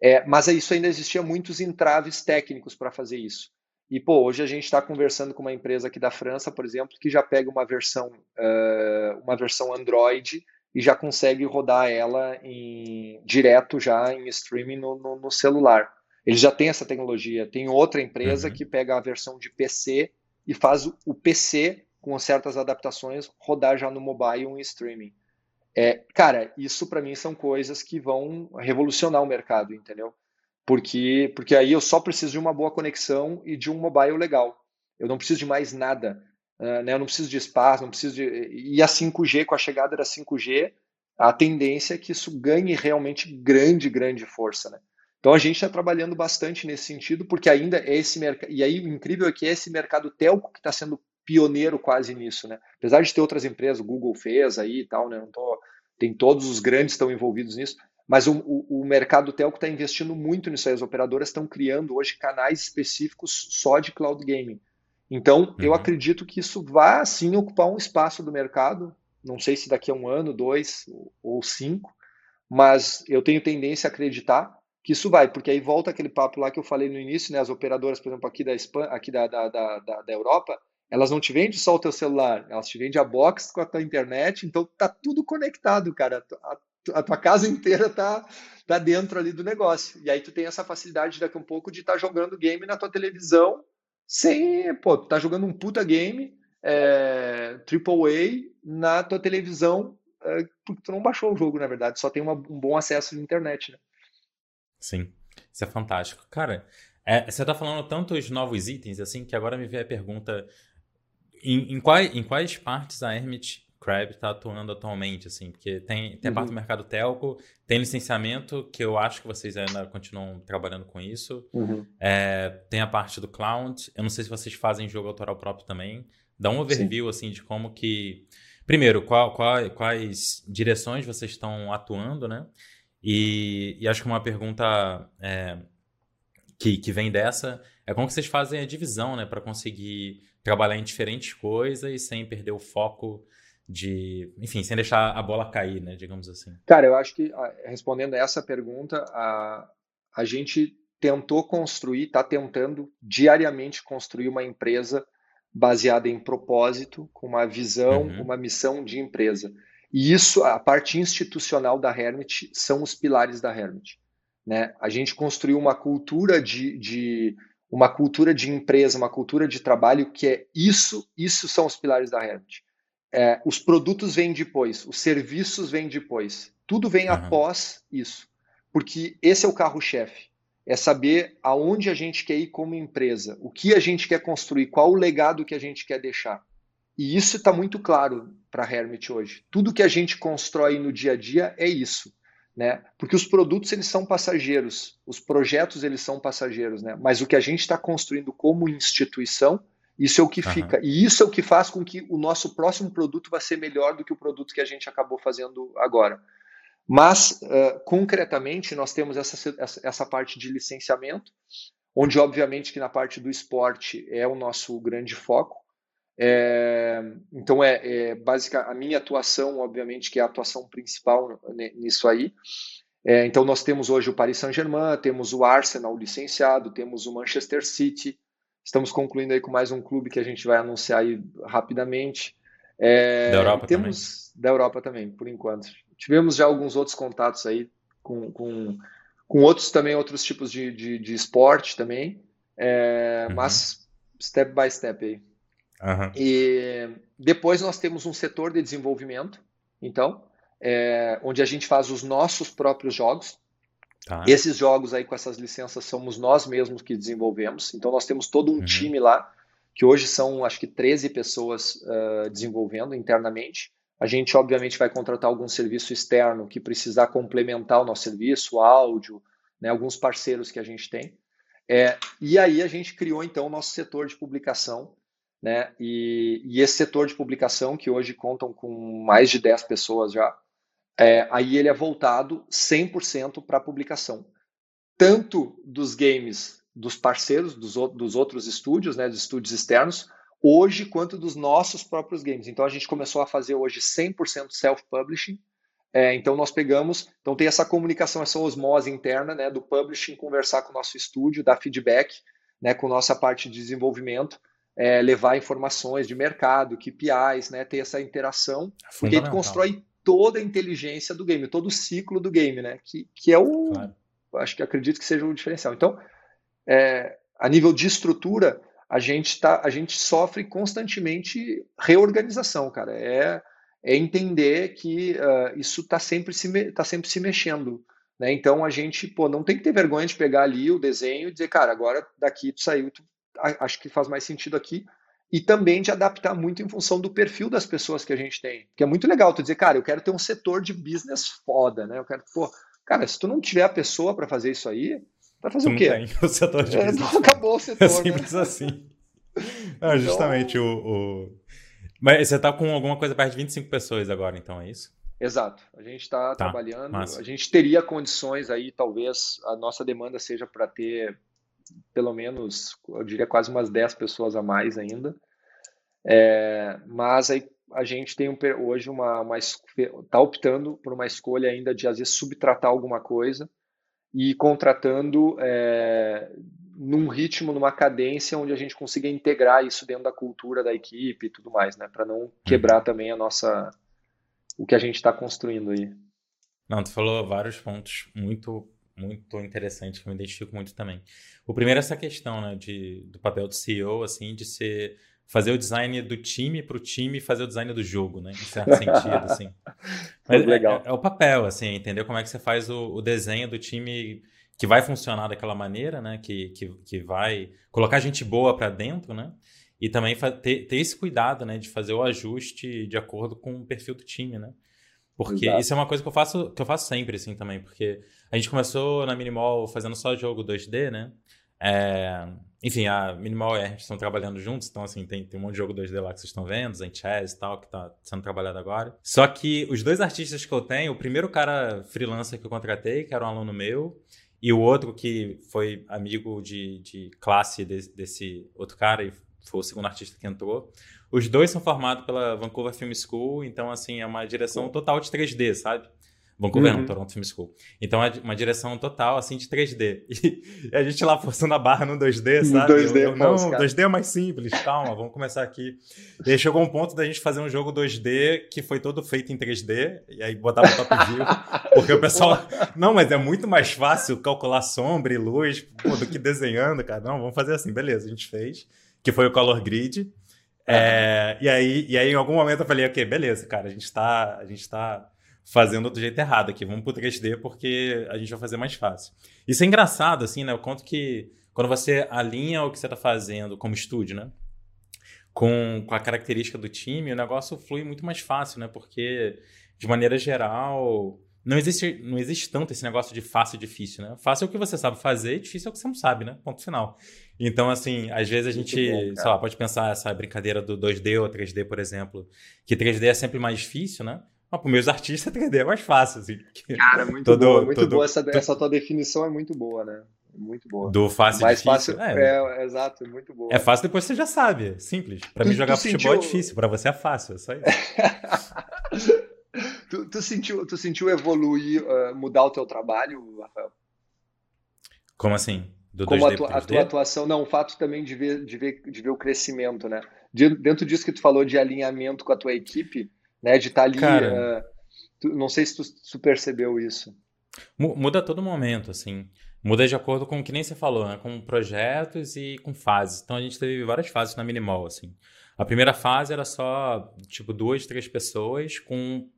É, mas isso ainda existia muitos entraves técnicos para fazer isso. E pô, hoje a gente está conversando com uma empresa aqui da França, por exemplo, que já pega uma versão, uh, uma versão Android e já consegue rodar ela em, direto já em streaming no, no, no celular. Eles já têm essa tecnologia. Tem outra empresa uhum. que pega a versão de PC e faz o, PC, com certas adaptações, rodar já no mobile em streaming. É, cara, isso para mim são coisas que vão revolucionar o mercado, entendeu? Porque, porque aí eu só preciso de uma boa conexão e de um mobile legal. Eu não preciso de mais nada. Uh, né? Eu não preciso de espaço, não preciso de. E a 5G, com a chegada da 5G, a tendência é que isso ganhe realmente grande, grande força. Né? Então a gente está trabalhando bastante nesse sentido, porque ainda é esse mercado. E aí o incrível é que é esse mercado telco que está sendo pioneiro quase nisso. Né? Apesar de ter outras empresas, o Google fez aí e tal, né? Não tô... tem todos os grandes estão envolvidos nisso, Mas o, o, o mercado telco está investindo muito nisso aí. As operadoras estão criando hoje canais específicos só de cloud gaming. Então, uhum. eu acredito que isso vai sim ocupar um espaço do mercado. Não sei se daqui a um ano, dois ou cinco, mas eu tenho tendência a acreditar que isso vai, porque aí volta aquele papo lá que eu falei no início, né? As operadoras, por exemplo, aqui da Espanha, aqui da, da, da, da Europa, elas não te vendem só o teu celular, elas te vendem a box com a tua internet, então tá tudo conectado, cara. A, a tua casa inteira tá, tá dentro ali do negócio. E aí tu tem essa facilidade daqui a um pouco de estar tá jogando game na tua televisão sem, pô, tu tá jogando um puta game é, AAA na tua televisão é, porque tu não baixou o jogo, na verdade, só tem uma, um bom acesso à internet, né? Sim, isso é fantástico. Cara, é, você tá falando tantos novos itens, assim, que agora me veio a pergunta, em, em, quais, em quais partes a Hermit Crab está atuando atualmente, assim, porque tem, tem a parte do uhum. mercado telco, tem licenciamento, que eu acho que vocês ainda continuam trabalhando com isso, uhum. é, tem a parte do cloud, eu não sei se vocês fazem jogo autoral próprio também, dá um overview, Sim. assim, de como que... Primeiro, qual, qual, quais direções vocês estão atuando, né? E, e acho que uma pergunta é, que, que vem dessa é como vocês fazem a divisão, né? Para conseguir trabalhar em diferentes coisas sem perder o foco de, enfim, sem deixar a bola cair, né, digamos assim. Cara, eu acho que respondendo a essa pergunta, a, a gente tentou construir, está tentando diariamente construir uma empresa baseada em propósito, com uma visão, uhum. uma missão de empresa. E isso, a parte institucional da Hermit, são os pilares da Hermit. Né? A gente construiu uma cultura de, de uma cultura de empresa, uma cultura de trabalho que é isso, isso são os pilares da Hermit. É, os produtos vêm depois, os serviços vêm depois. Tudo vem uhum. após isso. Porque esse é o carro-chefe. É saber aonde a gente quer ir como empresa, o que a gente quer construir, qual o legado que a gente quer deixar. E isso está muito claro para a Hermit hoje. Tudo que a gente constrói no dia a dia é isso. Né? Porque os produtos eles são passageiros, os projetos eles são passageiros, né? Mas o que a gente está construindo como instituição isso é o que uhum. fica. E isso é o que faz com que o nosso próximo produto vá ser melhor do que o produto que a gente acabou fazendo agora. Mas, uh, concretamente, nós temos essa, essa, parte de licenciamento, onde, obviamente, que na parte do esporte é o nosso grande foco. É, então, é, é básica a minha atuação, obviamente, que é a atuação principal nisso aí. É, então, nós temos hoje o Paris Saint-Germain, temos o Arsenal licenciado, temos o Manchester City, Estamos concluindo aí com mais um clube que a gente vai anunciar aí rapidamente. É, da Europa temos também. Da Europa também, por enquanto. Tivemos já alguns outros contatos aí com, com, com outros também, outros tipos de, de, de esporte também, é, uhum. mas step by step aí. Uhum. E depois nós temos um setor de desenvolvimento, então, é, onde a gente faz os nossos próprios jogos. Tá. Esses jogos aí com essas licenças somos nós mesmos que desenvolvemos. Então nós temos todo um uhum. time lá, que hoje são acho que 13 pessoas uh, desenvolvendo internamente. A gente obviamente vai contratar algum serviço externo que precisar complementar o nosso serviço, áudio, né, alguns parceiros que a gente tem. É, e aí a gente criou então o nosso setor de publicação, né? E, e, esse setor de publicação, que hoje contam com mais de 10 pessoas já, é, aí ele é voltado 100% para publicação. Tanto dos games dos parceiros, dos, dos outros estúdios, né, dos estúdios externos, hoje, quanto dos nossos próprios games. Então a gente começou a fazer hoje 100% self-publishing. É, então nós pegamos, então tem essa comunicação, essa osmose interna né, do publishing, conversar com o nosso estúdio, dar feedback né, com nossa parte de desenvolvimento, é, levar informações de mercado, KPIs, né, ter essa interação, porque a gente constrói toda a inteligência do game, todo o ciclo do game, né? Que, que é o. Claro. Acho que acredito que seja o diferencial. Então, é, a nível de estrutura, a gente, tá, a gente sofre constantemente reorganização, cara. É, é entender que uh, isso está sempre, se tá sempre se mexendo. Né? Então a gente pô, não tem que ter vergonha de pegar ali o desenho e dizer, cara, agora daqui tu saiu, tu, acho que faz mais sentido aqui e também de adaptar muito em função do perfil das pessoas que a gente tem. Que é muito legal tu dizer, cara, eu quero ter um setor de business foda, né? Eu quero, pô, cara, se tu não tiver a pessoa para fazer isso aí, vai fazer tu o quê? Não tem o setor de é, business. acabou o setor. É simples né? assim. Não, então justamente então... o, o, Mas você tá com alguma coisa perto de 25 pessoas agora, então, é isso? Exato. A gente está tá, trabalhando. Massa. A gente teria condições aí, talvez a nossa demanda seja para ter pelo menos, eu diria quase umas 10 pessoas a mais ainda. É, mas aí a gente tem um, hoje uma, uma está optando por uma escolha ainda de às vezes subtratar alguma coisa e contratando é, num ritmo, numa cadência onde a gente consiga integrar isso dentro da cultura da equipe e tudo mais, né? Para não uhum. quebrar também a nossa o que a gente está construindo aí. Não, tu falou vários pontos muito muito interessantes que eu me identifico muito também. O primeiro é essa questão, né, de, do papel do CEO, assim, de ser fazer o design do time para o time fazer o design do jogo, né? Em certo sentido, assim. Mas legal. É, é, o papel, assim, entender como é que você faz o, o desenho do time que vai funcionar daquela maneira, né? Que, que, que vai colocar gente boa para dentro, né? E também ter, ter esse cuidado, né? De fazer o ajuste de acordo com o perfil do time, né? Porque Exato. isso é uma coisa que eu faço que eu faço sempre, assim, também. Porque a gente começou na Minimal fazendo só jogo 2D, né? É, enfim, a Minimal e a gente estão trabalhando juntos, então assim, tem, tem um monte de jogo 2D lá que vocês estão vendo, Zen Chess e tal, que está sendo trabalhado agora. Só que os dois artistas que eu tenho, o primeiro cara freelancer que eu contratei, que era um aluno meu, e o outro que foi amigo de, de classe de, desse outro cara e foi o segundo artista que entrou. Os dois são formados pela Vancouver Film School, então assim, é uma direção total de 3D, sabe? Vancouver, uhum. não, Toronto Film School. Então é uma direção total, assim, de 3D. E a gente lá forçando a barra no 2D, sabe? 2D, eu, eu, não, 2D é mais simples, calma, vamos começar aqui. E aí chegou um ponto da gente fazer um jogo 2D que foi todo feito em 3D, e aí botava top view, porque o pessoal... não, mas é muito mais fácil calcular sombra e luz pô, do que desenhando, cara. Não, vamos fazer assim, beleza, a gente fez, que foi o Color Grid. É, e, aí, e aí, em algum momento, eu falei, ok, beleza, cara, a gente tá... A gente tá fazendo do jeito errado aqui. Vamos pro 3D porque a gente vai fazer mais fácil. Isso é engraçado, assim, né? Eu conto que quando você alinha o que você está fazendo como estúdio, né? Com, com a característica do time, o negócio flui muito mais fácil, né? Porque, de maneira geral, não existe, não existe tanto esse negócio de fácil e difícil, né? Fácil é o que você sabe fazer, difícil é o que você não sabe, né? Ponto final. Então, assim, às vezes a gente, bom, sei lá, pode pensar essa brincadeira do 2D ou 3D, por exemplo, que 3D é sempre mais difícil, né? Mas para meus artistas 3D é mais fácil, assim. Cara, muito todo, boa, muito todo, boa. Essa, todo... essa tua definição é muito boa, né? Muito boa. Do fácil Mais difícil. fácil. É, é, exato, muito boa. É fácil depois você já sabe. É simples. Para mim jogar futebol sentiu... é difícil, para você é fácil, é só isso. tu, tu, sentiu, tu sentiu evoluir, uh, mudar o teu trabalho, Rafael? Como assim? Do Como 2D a, tua, a tua atuação, não, o fato também de ver, de ver, de ver o crescimento, né? De, dentro disso que tu falou de alinhamento com a tua equipe, né? De estar tá ali. Cara, uh, tu, não sei se tu, tu, percebeu isso. Muda a todo momento, assim. Muda de acordo com o que nem você falou, né? Com projetos e com fases. Então a gente teve várias fases na Minimal, assim. A primeira fase era só, tipo, duas, três pessoas com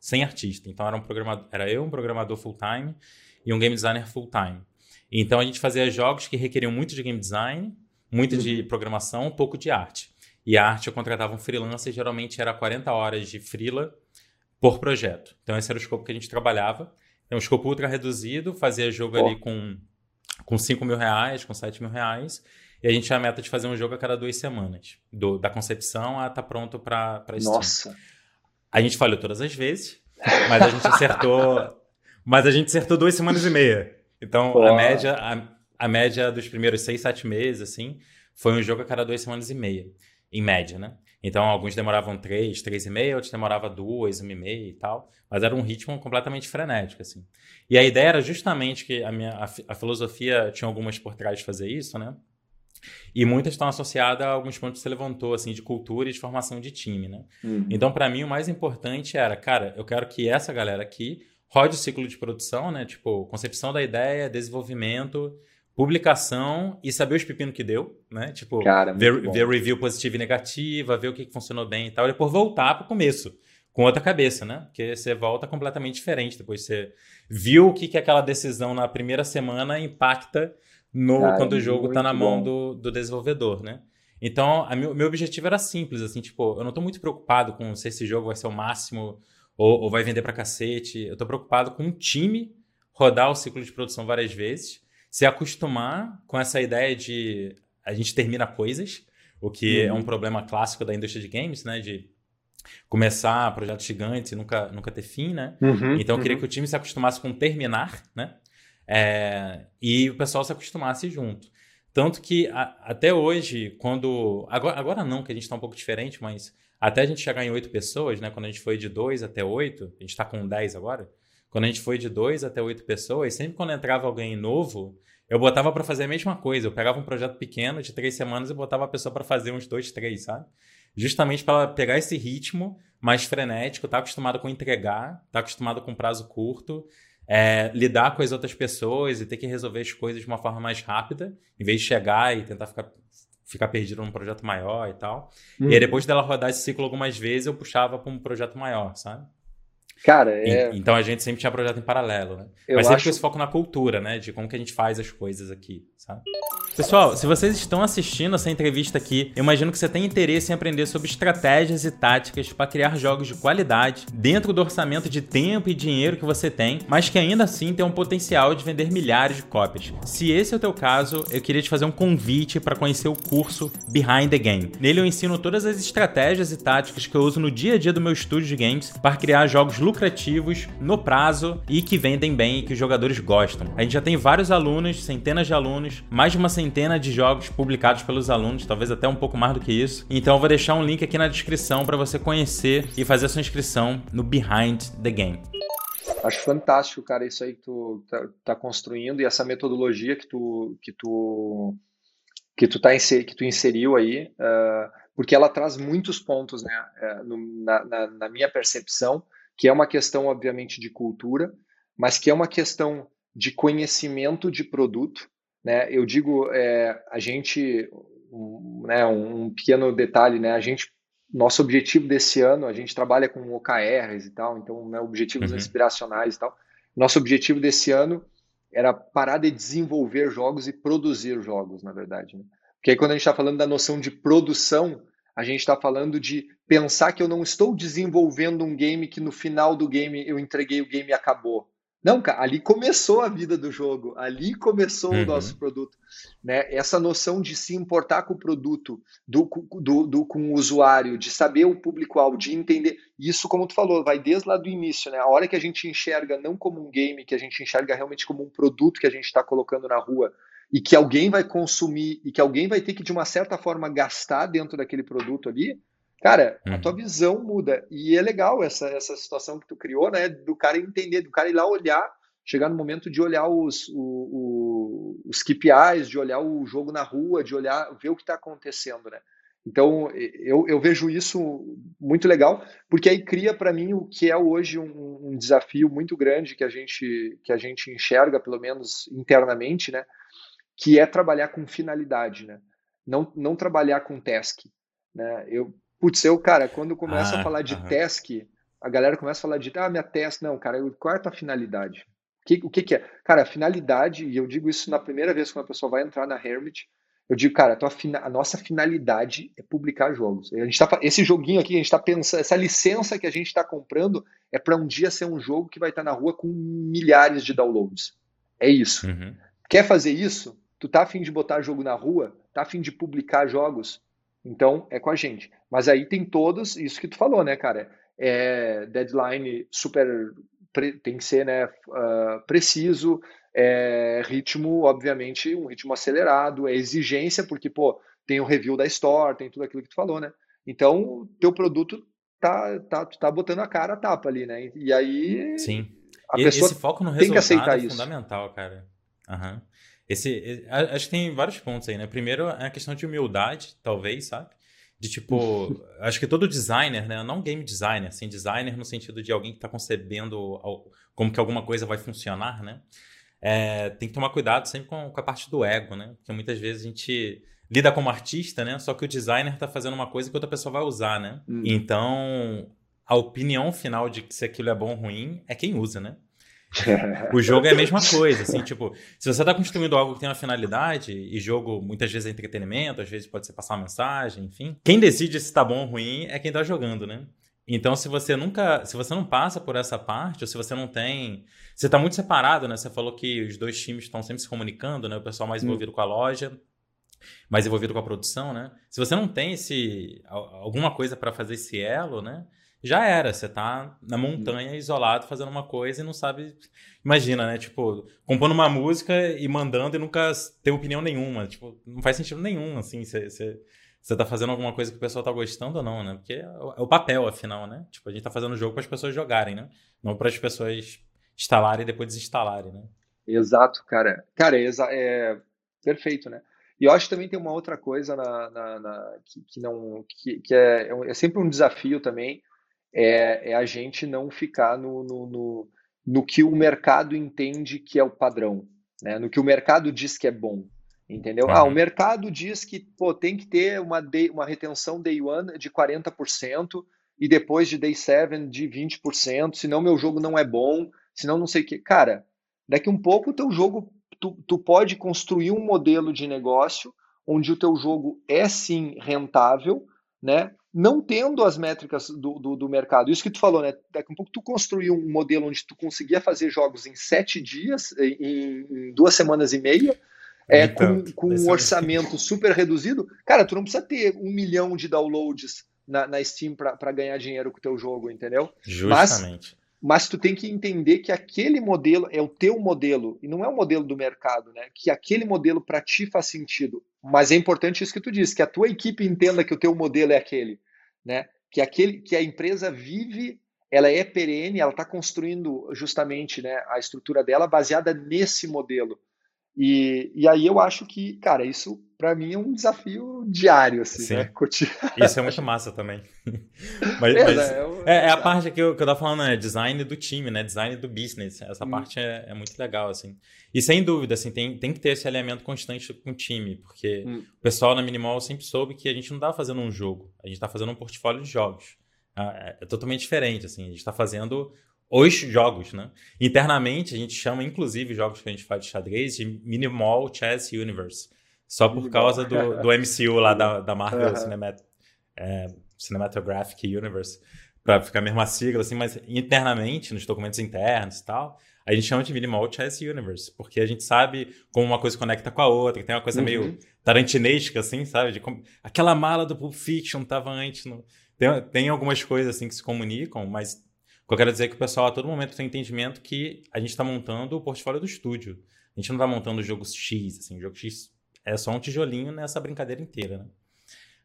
sem artista. Então era, um programador, era eu, um programador full-time e um game designer full-time. Então a gente fazia jogos que requeriam muito de game design, muito uhum. de programação, um pouco de arte. E a arte eu contratava um freelancer, geralmente era 40 horas de freela por projeto. Então esse era o escopo que a gente trabalhava. É um escopo ultra reduzido, fazia jogo ali com, com 5 mil reais, com 7 mil reais. E a gente tinha a meta de fazer um jogo a cada duas semanas. Do, da concepção a estar tá pronto para Steam. Nossa! A gente falhou todas as vezes, mas a gente acertou. mas a gente acertou duas semanas e meia. Então, a média, a, a média dos primeiros seis, sete meses, assim, foi um jogo a cada duas semanas e meia em média, né? Então, alguns demoravam três, três e meia, outros demoravam duas, uma e meia e tal. Mas era um ritmo completamente frenético, assim. E a ideia era justamente que a, minha, a, a filosofia tinha algumas por trás de fazer isso, né? E muitas estão associadas a alguns pontos que você levantou, assim, de cultura e de formação de time, né? Uhum. Então, para mim, o mais importante era, cara, eu quero que essa galera aqui rode o ciclo de produção, né? Tipo, concepção da ideia, desenvolvimento, publicação e saber os pepinos que deu, né? Tipo, Cara, ver, ver review positiva e negativa, ver o que, funcionou bem e tal, e depois voltar para o começo, com outra cabeça, né? Porque você volta completamente diferente. Depois você viu o que, que aquela decisão na primeira semana impacta no Cara, quando o jogo está na mão do, do desenvolvedor, né? Então, o meu, meu objetivo era simples, assim, tipo, eu não estou muito preocupado com se esse jogo vai ser o máximo ou, ou vai vender para cacete. Eu estou preocupado com um time rodar o ciclo de produção várias vezes se acostumar com essa ideia de a gente termina coisas, o que uhum. é um uhum. problema clássico da indústria de games, né? De começar projetos gigantes e nunca, nunca ter fim, né? Uhum, então eu queria uhum. que o time se acostumasse com terminar, né? É, e o pessoal se acostumasse junto. Tanto que a, até hoje, quando. Agora, agora não, que a gente está um pouco diferente, mas até a gente chegar em oito pessoas, né? Quando a gente foi de dois até oito, a gente está com dez agora. Quando a gente foi de dois até oito pessoas, sempre quando entrava alguém novo, eu botava para fazer a mesma coisa. Eu pegava um projeto pequeno de três semanas e botava a pessoa para fazer uns dois, três, sabe? Justamente para pegar esse ritmo mais frenético, tá acostumado com entregar, tá acostumado com prazo curto, é, lidar com as outras pessoas e ter que resolver as coisas de uma forma mais rápida, em vez de chegar e tentar ficar, ficar perdido num projeto maior e tal. Hum. E aí, uhum. depois dela rodar esse ciclo algumas vezes, eu puxava para um projeto maior, sabe? Cara, é... Então a gente sempre tinha projeto em paralelo, né? Eu Mas sempre acho... com esse foco na cultura, né? De como que a gente faz as coisas aqui, sabe? Pessoal, se vocês estão assistindo essa entrevista aqui, eu imagino que você tem interesse em aprender sobre estratégias e táticas para criar jogos de qualidade dentro do orçamento de tempo e dinheiro que você tem, mas que ainda assim tem um potencial de vender milhares de cópias. Se esse é o teu caso, eu queria te fazer um convite para conhecer o curso Behind the Game. Nele eu ensino todas as estratégias e táticas que eu uso no dia a dia do meu estúdio de games para criar jogos lucrativos, no prazo e que vendem bem e que os jogadores gostam. A gente já tem vários alunos, centenas de alunos, mais de uma centena de jogos publicados pelos alunos, talvez até um pouco mais do que isso. Então eu vou deixar um link aqui na descrição para você conhecer e fazer a sua inscrição no Behind the Game. Acho fantástico, cara, isso aí que tu tá, tá construindo e essa metodologia que tu que tu que tu tá que tu inseriu aí, uh, porque ela traz muitos pontos, né, uh, no, na, na, na minha percepção, que é uma questão obviamente de cultura, mas que é uma questão de conhecimento de produto né? Eu digo, é, a gente, um, né, um pequeno detalhe, né? A gente, nosso objetivo desse ano, a gente trabalha com OKRs e tal, então, né, objetivos uhum. inspiracionais e tal. Nosso objetivo desse ano era parar de desenvolver jogos e produzir jogos, na verdade. Né? Porque aí quando a gente está falando da noção de produção, a gente está falando de pensar que eu não estou desenvolvendo um game que no final do game eu entreguei o game e acabou. Não, cara, ali começou a vida do jogo, ali começou uhum. o nosso produto. Né? Essa noção de se importar com o produto, do, do, do com o usuário, de saber o público-alvo, de entender. Isso, como tu falou, vai desde lá do início, né? A hora que a gente enxerga não como um game, que a gente enxerga realmente como um produto que a gente está colocando na rua e que alguém vai consumir e que alguém vai ter que, de uma certa forma, gastar dentro daquele produto ali, Cara, a tua uhum. visão muda. E é legal essa, essa situação que tu criou, né? Do cara entender, do cara ir lá olhar, chegar no momento de olhar os, o, o, os KPIs, de olhar o jogo na rua, de olhar, ver o que está acontecendo, né? Então, eu, eu vejo isso muito legal, porque aí cria para mim o que é hoje um, um, desafio muito grande que a gente que a gente enxerga, pelo menos internamente, né? Que é trabalhar com finalidade, né? Não, não trabalhar com task. Né? Eu, Putz, eu, cara, quando começa ah, a falar de uh -huh. task, a galera começa a falar de, ah, minha task, não, cara, qual é a tua finalidade? O que, o que, que é? Cara, a finalidade, e eu digo isso na primeira vez quando a pessoa vai entrar na Hermit, eu digo, cara, a, a nossa finalidade é publicar jogos. A gente tá, esse joguinho aqui, a gente está pensando, essa licença que a gente está comprando é para um dia ser um jogo que vai estar tá na rua com milhares de downloads. É isso. Uhum. Quer fazer isso? Tu tá afim de botar jogo na rua? Tá afim de publicar jogos? Então, é com a gente. Mas aí tem todos, isso que tu falou, né, cara? É deadline super. Tem que ser né, uh, preciso, é ritmo, obviamente, um ritmo acelerado, é exigência, porque, pô, tem o review da Store, tem tudo aquilo que tu falou, né? Então, teu produto tá, tá, tá botando a cara a tapa ali, né? E aí. Sim. A e pessoa esse foco no tem que aceitar é isso. fundamental, cara. Uhum. Esse, acho que tem vários pontos aí, né? Primeiro é a questão de humildade, talvez, sabe? De tipo, acho que todo designer, né? Não game designer, assim, designer no sentido de alguém que está concebendo como que alguma coisa vai funcionar, né? É, tem que tomar cuidado sempre com, com, a parte do ego, né? Porque muitas vezes a gente lida como artista, né? Só que o designer está fazendo uma coisa que outra pessoa vai usar, né? Hum. Então, a opinião final de se aquilo é bom ou ruim é quem usa, né? o jogo é a mesma coisa, assim, tipo, se você está construindo algo que tem uma finalidade, e jogo muitas vezes é entretenimento, às vezes pode ser passar uma mensagem, enfim. Quem decide se está bom ou ruim é quem está jogando, né? Então, se você nunca, se você não passa por essa parte, ou se você não tem, você está muito separado, né? Você falou que os dois times estão sempre se comunicando, né? O pessoal mais hum. envolvido hum. com a loja, mais envolvido com a produção, né? Se você não tem esse alguma coisa para fazer esse elo, né? Já era. Você tá na montanha, isolado, fazendo uma coisa e não sabe. Imagina, né? Tipo, compondo uma música e mandando e nunca ter opinião nenhuma. Tipo, não faz sentido nenhum, assim. Você, tá fazendo alguma coisa que o pessoal tá gostando ou não, né? Porque é o, é papel, afinal, né? Tipo, a gente tá fazendo o jogo para as pessoas jogarem, né? Não para as pessoas instalarem e depois desinstalarem, né? Exato, cara. Cara, é, é perfeito, né? E eu acho que também tem uma outra coisa na, na, na que, que, não que, que é, é, é sempre um desafio também é, é a gente não ficar no, no, no, no, que o mercado entende que é o padrão, né? No que o mercado diz que é bom, entendeu? Uhum. Ah, o mercado diz que pô, tem que ter uma, day, uma retenção day one de 40% e depois de day 7 de 20%, senão meu jogo não é bom, senão não sei o que. Cara, daqui um pouco o teu jogo tu, tu pode construir um modelo de negócio onde o teu jogo é sim rentável, né? Não tendo as métricas do, do, do, mercado. Isso que tu falou, né? Daqui a pouco tu construiu um modelo onde tu conseguia fazer jogos em sete dias, em, em duas semanas e meia, é, com, com um orçamento super reduzido. Cara, tu não precisa ter um milhão de downloads na, na Steam para ganhar dinheiro com o teu jogo, entendeu? Justamente. Mas, mas tu tem que entender que aquele modelo é o teu modelo e não é o modelo do mercado, né? Que aquele modelo para ti faz sentido. Mas é importante isso que tu disse, que a tua equipe entenda que o teu modelo é aquele, né? Que aquele que a empresa vive, ela é perene, ela está construindo justamente, né, a estrutura dela baseada nesse modelo. E, e aí eu acho que, cara, isso para mim é um desafio diário, assim, Sim. né? Isso é muito massa também. mas, é, mas é, é, é, a parte que eu, que eu tava falando, é design do time, né? Design do business. Essa hum. parte é, é, muito legal, assim. E sem dúvida, assim, tem, tem que ter esse alinhamento constante com o time, porque hum. o pessoal na Minimal sempre soube que a gente não tá fazendo um jogo, a gente tá fazendo um portfólio de jogos. É, é totalmente diferente, assim. A gente tá fazendo os jogos, né? Internamente, a gente chama, inclusive, jogos que a gente faz de xadrez de Minimal Chess Universe. Só por causa do, do MCU lá da, da Marvel uhum. Cinemat é, Cinematographic Universe. Pra ficar a mesma sigla, assim, mas internamente, nos documentos internos e tal, a gente chama de Minimal Chess Universe, porque a gente sabe como uma coisa conecta com a outra, que tem uma coisa uhum. meio tarantinesca, assim, sabe? De como... Aquela mala do Pulp Fiction tava antes. No... Tem, tem algumas coisas, assim, que se comunicam, mas o que eu quero dizer é que o pessoal a todo momento tem entendimento que a gente está montando o portfólio do estúdio. A gente não está montando o jogo X, assim, o jogo X é só um tijolinho nessa brincadeira inteira, né?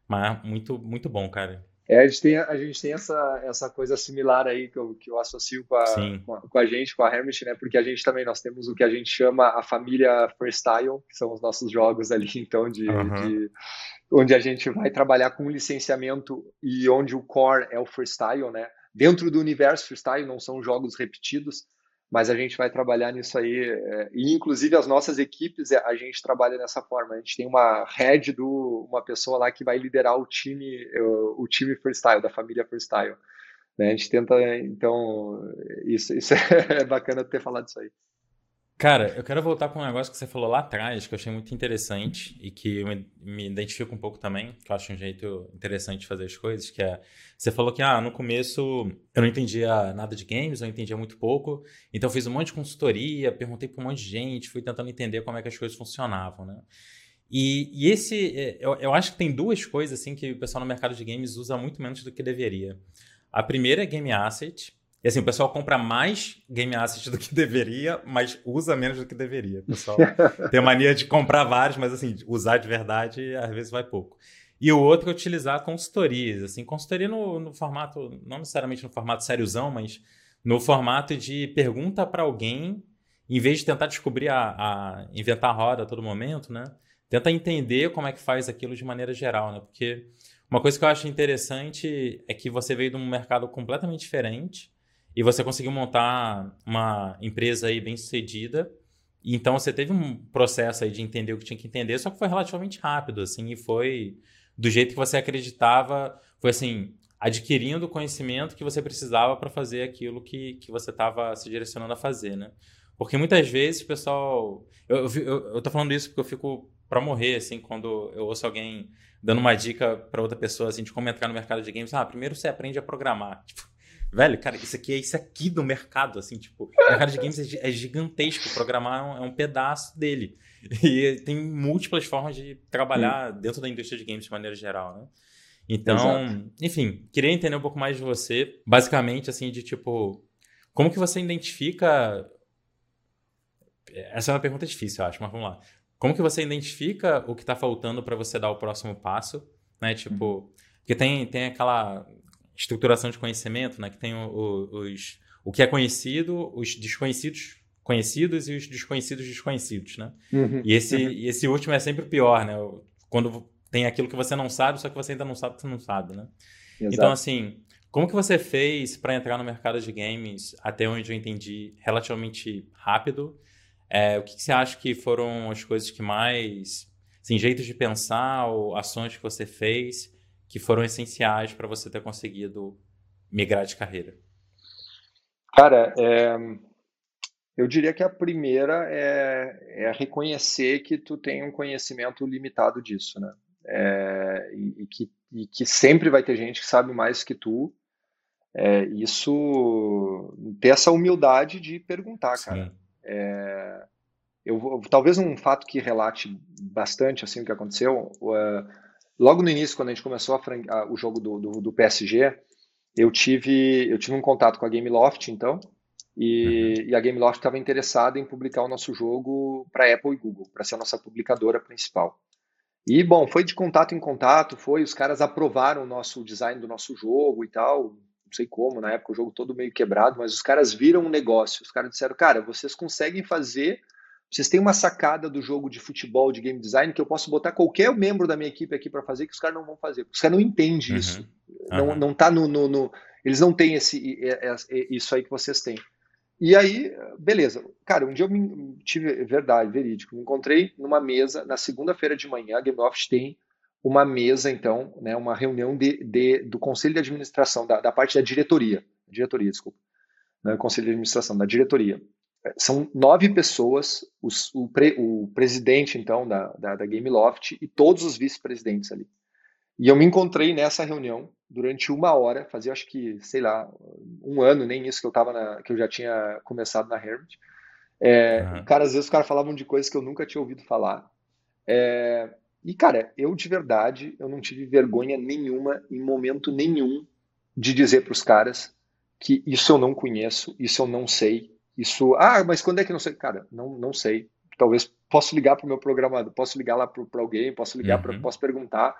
Mas muito, muito bom, cara. É, a gente tem, a gente tem essa, essa coisa similar aí que eu, que eu associo com a, com a, com, a, gente, com a Hermit, né? Porque a gente também, nós temos o que a gente chama a família Freestyle, que são os nossos jogos ali, então, de, uhum. de onde a gente vai trabalhar com licenciamento e onde o core é o freestyle, né? dentro do universo freestyle, não são jogos repetidos, mas a gente vai trabalhar nisso aí. É, e inclusive as nossas equipes, é, a gente trabalha dessa forma. A gente tem uma head do uma pessoa lá que vai liderar o time, o, o time freestyle, da família freestyle. Né? A gente tenta, então, isso, isso é bacana ter falado isso aí. Cara, eu quero voltar para um negócio que você falou lá atrás, que eu achei muito interessante e que eu me, me, identifico um pouco também, que eu acho um jeito interessante de fazer as coisas, que é, você falou que, ah, no começo eu não entendia nada de games, eu entendia muito pouco, então fiz um monte de consultoria, perguntei para um monte de gente, fui tentando entender como é que as coisas funcionavam, né? E, e esse, é, eu, eu acho que tem duas coisas, assim, que o pessoal no mercado de games usa muito menos do que deveria. A primeira é Game Asset, e assim, o pessoal compra mais game assets do que deveria, mas usa menos do que deveria. O pessoal tem a mania de comprar vários, mas assim, usar de verdade às vezes vai pouco. E o outro é utilizar consultorias, assim, consultoria no, no formato, não necessariamente no formato sériozão, mas no formato de pergunta para alguém, em vez de tentar descobrir a, a, inventar a roda a todo momento, né? Tenta entender como é que faz aquilo de maneira geral, né? Porque uma coisa que eu acho interessante é que você veio de um mercado completamente diferente, e você conseguiu montar uma empresa aí bem sucedida. Então você teve um processo aí de entender o que tinha que entender, só que foi relativamente rápido, assim, e foi do jeito que você acreditava, foi assim, adquirindo o conhecimento que você precisava para fazer aquilo que, que você estava se direcionando a fazer, né? Porque muitas vezes o pessoal. Eu, eu, eu tô falando isso porque eu fico para morrer, assim, quando eu ouço alguém dando uma dica para outra pessoa, assim, de como entrar no mercado de games. Ah, primeiro você aprende a programar. Tipo, Velho, cara, isso aqui é isso aqui do mercado, assim, tipo, o mercado de games é, é gigantesco, programar é um, é um, pedaço dele. E tem múltiplas formas de trabalhar hum. dentro da indústria de games de maneira geral, né? Então, Exato. enfim, queria entender um pouco mais de você, basicamente, assim, de tipo, como que você identifica. Essa é uma pergunta difícil, eu acho, mas vamos lá. Como que você identifica o que está faltando para você dar o próximo passo, né? Tipo, uhum. porque tem, tem aquela estruturação de conhecimento, né? Que tem o, o, os, o que é conhecido, os desconhecidos conhecidos e os desconhecidos desconhecidos, né? Uhum. E esse, uhum. esse último é sempre o pior, né? Quando tem aquilo que você não sabe, só que você ainda não sabe que você não sabe, né? Exato. Então, assim, como que você fez para entrar no mercado de games, até onde eu entendi, relativamente rápido? É, o que, que, você acha que foram as coisas que mais, assim, jeitos de pensar ou ações que você fez que foram essenciais para você ter conseguido migrar de carreira? Cara, é, eu diria que a primeira é, é, reconhecer que tu tem um conhecimento limitado disso, né? é, e, e, que, e, que, sempre vai ter gente que sabe mais que tu. É, isso, ter essa humildade de perguntar, Sim. cara. É, eu, talvez um fato que relate bastante assim o que aconteceu. Uh, logo no início, quando a gente começou a, a, o jogo do, do, do, PSG, eu tive eu tive um contato com a Gameloft, então, e, uhum. e a Gameloft estava interessada em publicar o nosso jogo para Apple e Google, para ser a nossa publicadora principal. E, bom, foi de contato em contato, foi, os caras aprovaram o nosso design do nosso jogo e tal, não sei como, na época o jogo todo meio quebrado, mas os caras viram um negócio, os caras disseram, cara, vocês conseguem fazer, vocês têm uma sacada do jogo de futebol, de game design, que eu posso botar qualquer membro da minha equipe aqui para fazer, que os caras não vão fazer, os caras não entendem uhum. isso, uhum. não, não tá no, no, no, eles não têm esse, isso aí que vocês têm. E aí, beleza. Cara, um dia eu me, tive, verdade, verídico, me encontrei numa mesa, na segunda-feira de manhã, a Game Office tem uma mesa, então, né, uma reunião de, de, do conselho de administração, da, da parte da diretoria, diretoria, desculpa, não é conselho de administração, da diretoria. São nove pessoas, os, o, pre, o presidente, então, da, da, da Gameloft e todos os vice-presidentes ali. E eu me encontrei nessa reunião durante uma hora, fazia acho que, sei lá, um ano, nem isso que eu tava na, que eu já tinha começado na Hermit. É, uhum. Cara, às vezes os caras falavam de coisas que eu nunca tinha ouvido falar. É, e, cara, eu de verdade, eu não tive vergonha nenhuma, em momento nenhum, de dizer para os caras que isso eu não conheço, isso eu não sei, isso. Ah, mas quando é que não sei? Cara, não, não sei. Talvez posso ligar para o meu programador, posso ligar lá para alguém, posso ligar, uhum. pra, posso perguntar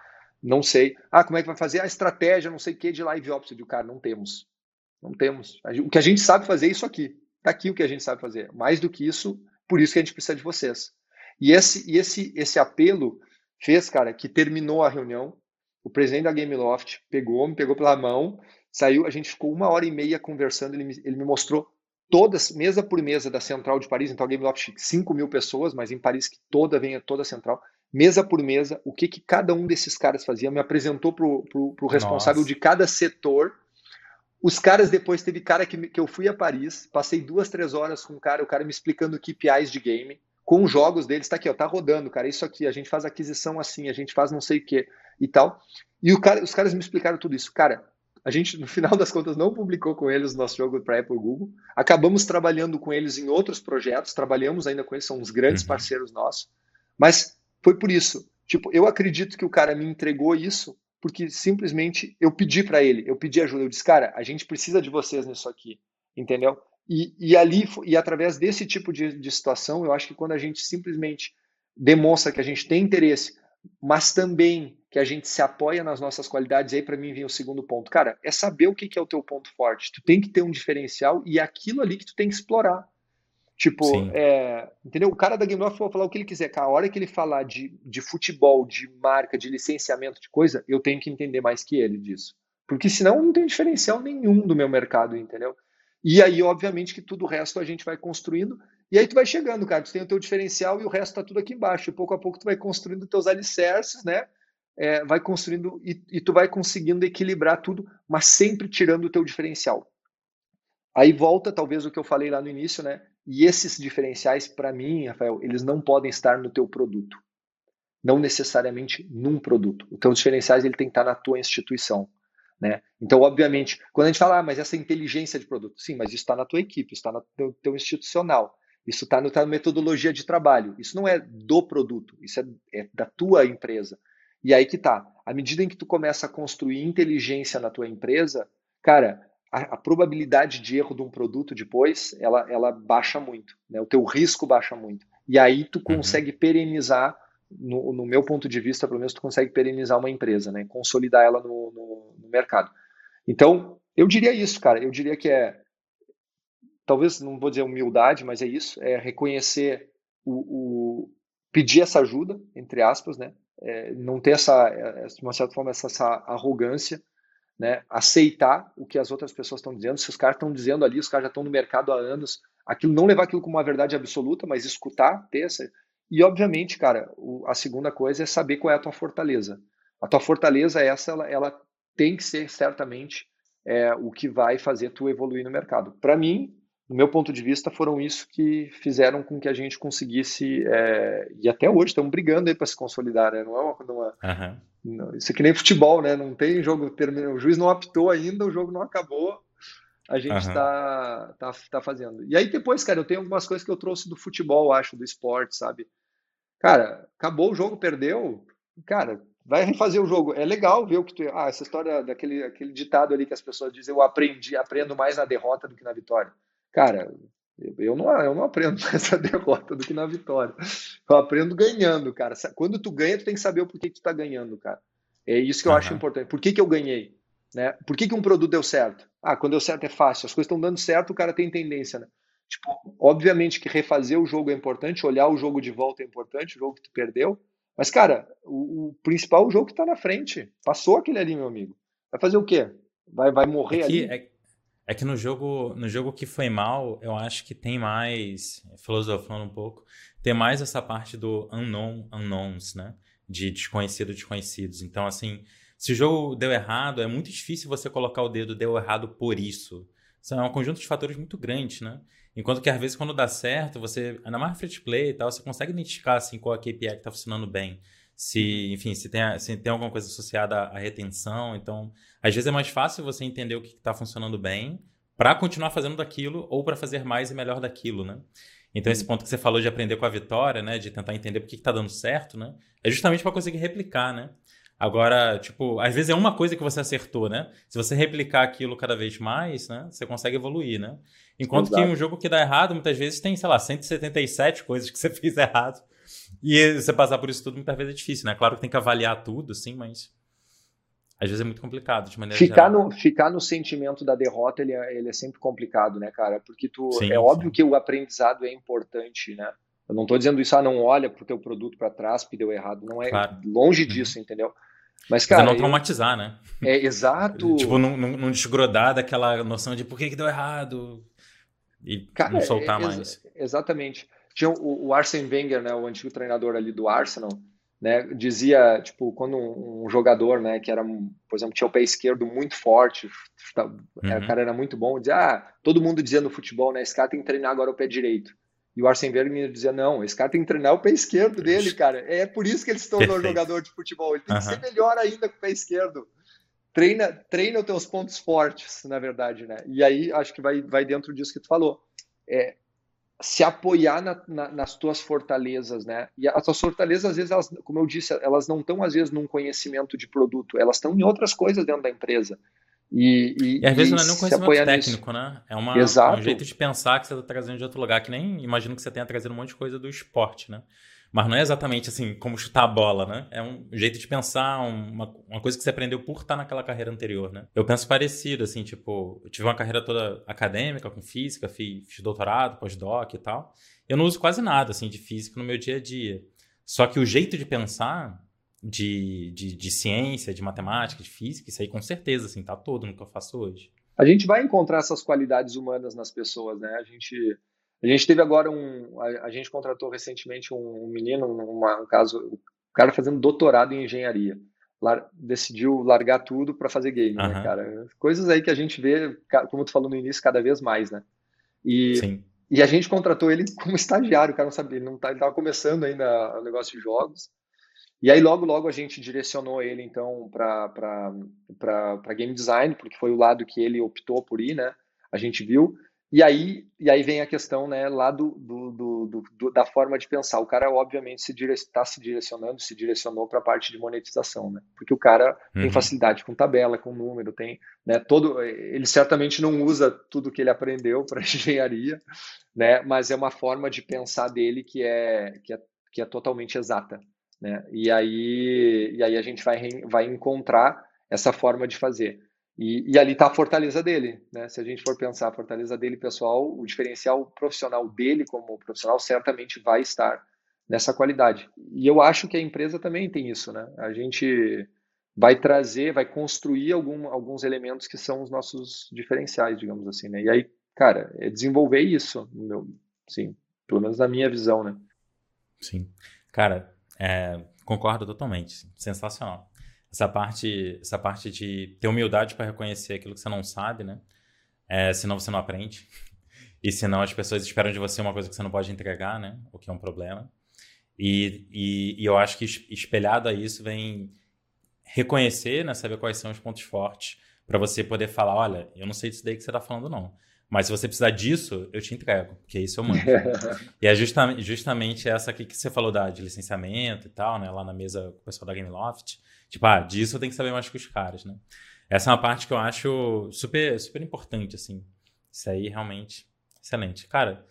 não sei. Ah, como é que vai fazer a estratégia, não sei o que, de live ops? Eu digo, cara, não temos. Não temos. O que a gente sabe fazer é isso aqui. Está aqui o que a gente sabe fazer. Mais do que isso, por isso que a gente precisa de vocês. E esse, e esse, esse apelo fez, cara, que terminou a reunião. O presidente da Gameloft pegou, me pegou pela mão, saiu, a gente ficou uma hora e meia conversando. Ele me, ele me mostrou todas, mesa por mesa da Central de Paris. Então Gameloft, 5 mil pessoas, mas em Paris que toda venha toda a Central mesa por mesa, o que, que cada um desses caras fazia, me apresentou para o responsável Nossa. de cada setor. Os caras, depois teve cara que, que eu fui a Paris, passei duas, três horas com o cara, o cara me explicando KPIs de game, com os jogos deles, tá aqui, ó, tá rodando, cara, isso aqui, a gente faz aquisição assim, a gente faz não sei o que e tal. E cara, os caras me explicaram tudo isso. Cara, a gente, no final das contas, não publicou com eles o nosso jogo para Apple e Google. Acabamos trabalhando com eles em outros projetos, trabalhamos ainda com eles, são uns grandes uhum. parceiros nossos. Mas foi por isso. Tipo, eu acredito que o cara me entregou isso porque simplesmente eu pedi para ele, eu pedi ajuda, eu disse, cara, a gente precisa de vocês nisso aqui, entendeu? E, e ali, e através desse tipo de, de situação, eu acho que quando a gente simplesmente demonstra que a gente tem interesse, mas também que a gente se apoia nas nossas qualidades, aí para mim vem o segundo ponto. Cara, é saber o que, que é o teu ponto forte. Tu tem que ter um diferencial e é aquilo ali que tu tem que explorar. Tipo, é, entendeu? O cara da Game Loft pode falar o que ele quiser. Cara, a hora que ele falar de, de futebol, de marca, de licenciamento de coisa, eu tenho que entender mais que ele disso. Porque senão não tem diferencial nenhum do meu mercado, entendeu? E aí, obviamente, que tudo o resto a gente vai construindo. E aí tu vai chegando, cara. Tu tem o teu diferencial e o resto tá tudo aqui embaixo. E pouco a pouco tu vai construindo teus alicerces, né? É, vai construindo e, e tu vai conseguindo equilibrar tudo, mas sempre tirando o teu diferencial. Aí volta, talvez, o que eu falei lá no início, né? E esses diferenciais, para mim, Rafael, eles não podem estar no teu produto. Não necessariamente num produto. Os teus diferenciais ele tem que estar na tua instituição. Né? Então, obviamente, quando a gente fala, ah, mas essa inteligência de produto, sim, mas isso está na tua equipe, está no teu, teu, institucional, isso está tá na metodologia de trabalho. Isso não é do produto, isso é, é da tua empresa. E aí que tá. À medida em que tu começa a construir inteligência na tua empresa, cara, a, a probabilidade de erro de um produto depois, ela, ela baixa muito, né? O teu risco baixa muito. E aí tu uhum. consegue uhum. perenizar, no, no, meu ponto de vista, pelo menos tu consegue perenizar uma empresa, né? Consolidar ela no, no, no mercado. Então, eu diria isso, cara. Eu diria que é, talvez, não vou dizer humildade, mas é isso, é reconhecer o, o pedir essa ajuda, entre aspas, né? É, não ter essa, é, de uma certa forma, essa, essa arrogância, né? Aceitar o que as outras pessoas estão dizendo. Se os caras estão dizendo ali, os caras já estão no mercado há anos, aquilo não levar aquilo como uma verdade absoluta, mas escutar, ter essa. E obviamente, cara, o, a segunda coisa é saber qual é a tua fortaleza. A tua fortaleza essa, ela, ela tem que ser certamente é, o que vai fazer tu evoluir no mercado. Para mim, no meu ponto de vista, foram isso que fizeram com que a gente conseguisse, é, e até hoje estamos brigando aí para se consolidar, né? Não é uma, uma uhum. não, isso é que nem futebol, né? Não tem jogo, o juiz não apitou ainda, o jogo não acabou, a gente está uhum. tá, tá fazendo. E aí depois, cara, eu tenho algumas coisas que eu trouxe do futebol, acho, do esporte, sabe? Cara, acabou o jogo, perdeu, cara, vai refazer o jogo. É legal ver o que tu. Ah, essa história daquele aquele ditado ali que as pessoas dizem, eu aprendi, aprendo mais na derrota do que na vitória. Cara, eu não, eu não aprendo na derrota do que na vitória. Eu aprendo ganhando, cara. Quando tu ganha, tu tem que saber o porquê que tu tá ganhando, cara. É isso que eu uhum. acho importante. Por que, que eu ganhei? Né? Por que, que um produto deu certo? Ah, quando deu certo é fácil. As coisas estão dando certo, o cara tem tendência, né? Tipo, obviamente que refazer o jogo é importante, olhar o jogo de volta é importante, o jogo que tu perdeu. Mas, cara, o, o principal é o jogo que está na frente. Passou aquele ali, meu amigo. Vai fazer o quê? Vai, vai morrer é ali? É, é que no jogo, no jogo que foi mal, eu acho que tem mais, filosofando um pouco, tem mais essa parte do unknown, unknowns, né? De desconhecido, desconhecidos. Então, assim, se o jogo deu errado, é muito difícil você colocar o dedo deu errado por isso. Isso é um conjunto de fatores muito grande, né? Enquanto que às vezes quando dá certo, você, ainda mais free to play e tal, você consegue identificar assim qual a KPI que está funcionando bem se, enfim, se tem, se tem alguma coisa associada à retenção. Então, às vezes é mais fácil você entender o que está funcionando bem para continuar fazendo daquilo ou para fazer mais e melhor daquilo, né? Então, esse ponto que você falou de aprender com a vitória, né? De tentar entender por que está dando certo, né? É justamente para conseguir replicar, né? Agora, tipo, às vezes é uma coisa que você acertou, né? Se você replicar aquilo cada vez mais, né? Você consegue evoluir, né? Enquanto Exato. que um jogo que dá errado, muitas vezes tem, sei lá, 177 coisas que você fez errado. E você passar por isso tudo muitas vezes é difícil, né? Claro que tem que avaliar tudo, assim, mas às vezes é muito complicado de maneira ficar geral. no Ficar no sentimento da derrota, ele é, ele é sempre complicado, né, cara? Porque tu, sim, é óbvio que o aprendizado é importante, né? Eu não estou dizendo isso, ah, não olha pro teu produto para trás porque deu errado. Não é claro. longe uhum. disso, entendeu? Mas, cara. Mas não traumatizar, eu... né? É, exato. tipo, não, não, não desgrudar daquela noção de por que, que deu errado e cara, não soltar é, mais. Exatamente. Tinha o, o Arsene Wenger, né, o antigo treinador ali do Arsenal, né, dizia, tipo, quando um, um, jogador, né, que era, por exemplo, tinha o pé esquerdo muito forte, tá, uhum. o cara era muito bom, dizia, ah, todo mundo dizia no futebol, né, esse cara tem que treinar agora o pé direito. E o Arsene Wenger dizia, não, esse cara tem que treinar o pé esquerdo dele, cara. É por isso que ele se tornou jogador de futebol. Ele tem uhum. que ser melhor ainda com o pé esquerdo. Treina, treina os teus pontos fortes, na verdade, né? E aí acho que vai, vai dentro disso que tu falou. É, se apoiar na, na, nas tuas fortalezas, né? E as tuas fortalezas, às vezes, elas, como eu disse, elas não estão, às vezes, num conhecimento de produto, elas estão em outras coisas dentro da empresa. E, e, e às vezes não é nem um conhecimento técnico, nisso. né? É uma, um jeito de pensar que você está trazendo de outro lugar, que nem imagino que você tenha trazido um monte de coisa do esporte, né? Mas não é exatamente assim como chutar a bola, né? É um jeito de pensar, uma, uma coisa que você aprendeu por estar naquela carreira anterior, né? Eu penso parecido, assim, tipo, eu tive uma carreira toda acadêmica, com física, fiz, fiz doutorado, pós-doc e tal. Eu não uso quase nada, assim, de física no meu dia a dia. Só que o jeito de pensar de, de, de ciência, de matemática, de física, isso aí com certeza, assim, tá todo no que eu faço hoje. A gente vai encontrar essas qualidades humanas nas pessoas, né? A gente a gente teve agora um. A, a gente contratou recentemente um, um menino, uma, um caso, o cara fazendo doutorado em engenharia. Lar, decidiu largar tudo para fazer game, uhum. né, cara? Coisas aí que a gente vê, como tu falou no início, cada vez mais, né? E, Sim. e a gente contratou ele como estagiário, o cara não sabia, ele não tá, ele estava começando ainda o negócio de jogos. E aí logo logo a gente direcionou ele então para game design, porque foi o lado que ele optou por ir, né? A gente viu E aí, e aí vem a questão né, lá do, do, do, do da forma de pensar. O cara, obviamente, está se, dire... Tá se direcionando, se direcionou para a parte de monetização, né? Porque o cara uhum. tem facilidade com tabela, com número, tem né, todo. Ele certamente não usa tudo que ele aprendeu para engenharia, né? Mas é uma forma de pensar dele que é, que é, que é totalmente exata. Né? E, aí, e aí a gente vai, vai encontrar essa forma de fazer. E, e ali está a fortaleza dele, né? Se a gente for pensar a fortaleza dele pessoal, o diferencial profissional dele como profissional certamente vai estar nessa qualidade. E eu acho que a empresa também tem isso, né? A gente vai trazer, vai construir algum, alguns elementos que são os nossos diferenciais, digamos assim, né? E aí, cara, é desenvolver isso, meu, sim, pelo menos na minha visão, né? Sim. Cara, é, concordo totalmente. Sensacional essa parte, essa parte de ter humildade para reconhecer aquilo que você não sabe, né? É, senão você não aprende. E senão as pessoas esperam de você uma coisa que você não pode entregar, né? O que é um problema. E, e, e eu acho que espelhado a isso vem reconhecer, né? Saber quais são os pontos fortes para você poder falar, olha, eu não sei disso daí que você está falando, não. Mas se você precisar disso, eu te entrego, porque isso eu mando. e é justamente, justamente essa aqui que você falou da, de licenciamento e tal, né? Lá na mesa com o pessoal da Gameloft. Tipo, ah, disso eu tenho que saber mais que os caras, né? Essa é uma parte que eu acho super, super importante, assim. Isso aí realmente excelente. Cara,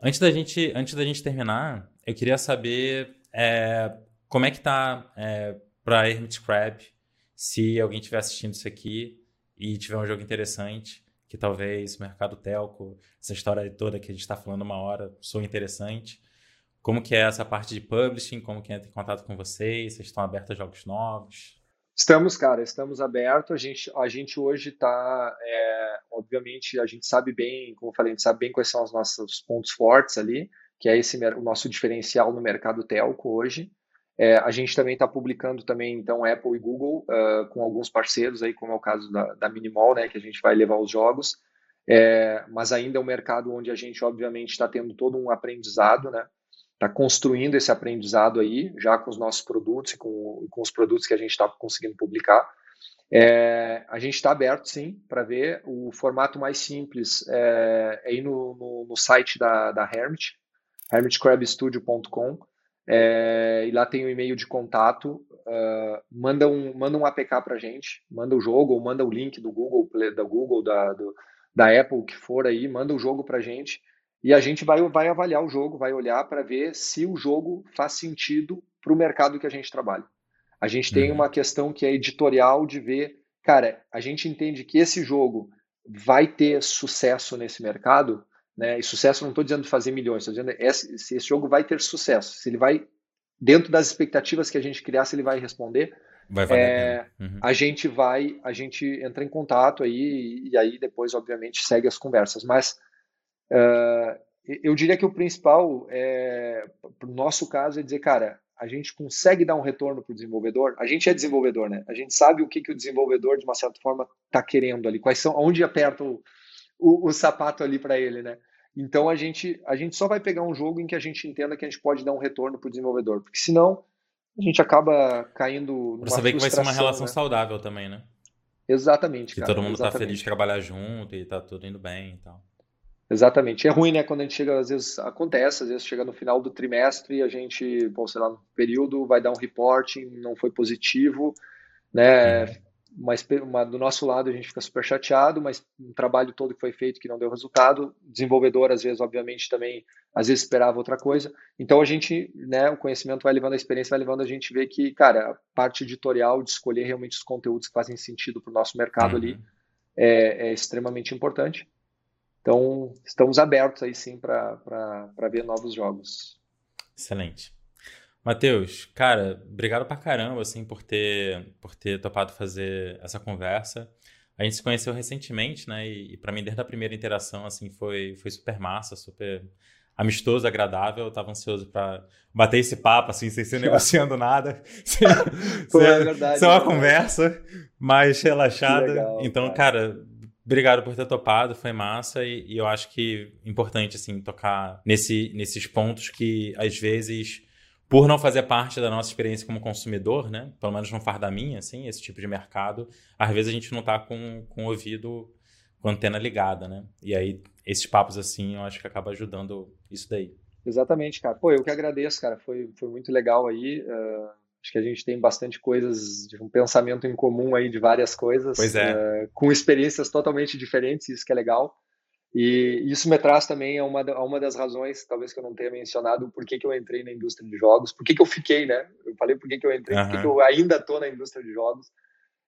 antes da gente, antes da gente terminar, eu queria saber é, como é que tá é, para Hermit Crab, se alguém estiver assistindo isso aqui e tiver um jogo interessante, que talvez o mercado telco, essa história toda que a gente está falando uma hora, sou interessante. Como que é essa parte de publishing? Como que entra em contato com vocês? Vocês estão abertos a jogos novos? Estamos, cara, estamos abertos. A gente, a gente hoje está, é, obviamente, a gente sabe bem, como eu falei, a gente sabe bem quais são os nossos pontos fortes ali, que é esse o nosso diferencial no mercado telco hoje. É, a gente também está publicando também, então, Apple e Google uh, com alguns parceiros aí, como é o caso da, da Minimal, né, que a gente vai levar os jogos. É, mas ainda é um mercado onde a gente, obviamente, está tendo todo um aprendizado, né? está construindo esse aprendizado aí, já com os nossos produtos e com, com os produtos que a gente está conseguindo publicar. É, a gente está aberto, sim, para ver. O formato mais simples é, é ir no, no, no, site da, da Hermit, hermitcrabstudio.com, é, e lá tem o um e-mail de contato. Uh, manda, um, manda um APK para a gente, manda o jogo, ou manda o link do Google, da Google, da, do, da Apple, o que for aí, manda o jogo para a gente e a gente vai, vai avaliar o jogo, vai olhar para ver se o jogo faz sentido para o mercado que a gente trabalha. A gente tem uhum. uma questão que é editorial de ver, cara, a gente entende que esse jogo vai ter sucesso nesse mercado, né? E sucesso não estou dizendo fazer milhões, estou dizendo esse, se esse jogo vai ter sucesso, se ele vai dentro das expectativas que a gente criar, se ele vai responder. Vai é, uhum. A gente vai, a gente entra em contato aí e aí depois, obviamente, segue as conversas. Mas Uh, eu diria que o principal, é, para o nosso caso, é dizer, cara, a gente consegue dar um retorno para o desenvolvedor. A gente é desenvolvedor, né? A gente sabe o que, que o desenvolvedor, de uma certa forma, está querendo ali, quais são, onde aperta o, o, o sapato ali para ele, né? Então a gente, a gente só vai pegar um jogo em que a gente entenda que a gente pode dar um retorno para o desenvolvedor, porque senão a gente acaba caindo. Para saber que vai ser uma relação né? saudável também, né? Exatamente. Que cara, todo mundo está feliz de trabalhar junto e está tudo indo bem e tal. Exatamente. É ruim, né? Quando a gente chega, às vezes acontece, às vezes chega no final do trimestre e a gente, bom, sei lá, no período vai dar um reporting, não foi positivo, né? Uhum. Mas uma, do nosso lado a gente fica super chateado, mas um trabalho todo que foi feito que não deu resultado, desenvolvedor às vezes, obviamente, também às vezes esperava outra coisa. Então a gente, né, o conhecimento vai levando a experiência, vai levando a gente ver que, cara, a parte editorial de escolher realmente os conteúdos que fazem sentido para o nosso mercado uhum. ali é, é extremamente importante. Então, estamos abertos aí sim para ver novos jogos. Excelente. Matheus, cara, obrigado pra caramba, assim, por ter, por ter topado fazer essa conversa. A gente se conheceu recentemente, né? E, e para mim, desde a primeira interação, assim, foi, foi super massa, super amistoso, agradável. Eu tava ansioso para bater esse papo, assim, sem ser negociando nada. sem, Pô, sem, é verdade, sem uma é conversa mais relaxada. Legal, então, cara. cara Obrigado por ter topado, foi massa e, e, eu acho que é importante assim tocar nesse, nesses pontos que às vezes por não fazer parte da nossa experiência como consumidor, né, pelo menos não faz da minha, assim, esse tipo de mercado, às vezes a gente não está com, com o ouvido com a antena ligada, né? E aí esses papos assim, eu acho que acaba ajudando isso daí. Exatamente, cara. Pô, eu que agradeço, cara. Foi, foi muito legal aí. Uh, acho que a gente tem bastante coisas, um pensamento em comum aí de várias coisas. Pois é. Uh, com experiências totalmente diferentes, isso que é legal. E isso me traz também a uma, a uma das razões, talvez que eu não tenha mencionado, por que, que eu entrei na indústria de jogos, por que, que eu fiquei, né? Eu falei por que, que eu entrei, uhum. por que, que eu ainda estou na indústria de jogos.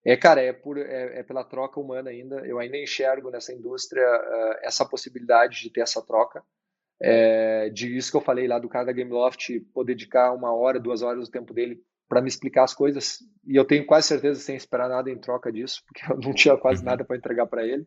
É, cara, é, por, é, é, pela troca humana ainda. Eu ainda enxergo nessa indústria uh, essa possibilidade de ter essa troca. É, de isso que eu falei lá do cara da Gameloft, poder dedicar uma hora, duas horas do tempo dele para me explicar as coisas e eu tenho quase certeza sem esperar nada em troca disso porque eu não tinha quase uhum. nada para entregar para ele.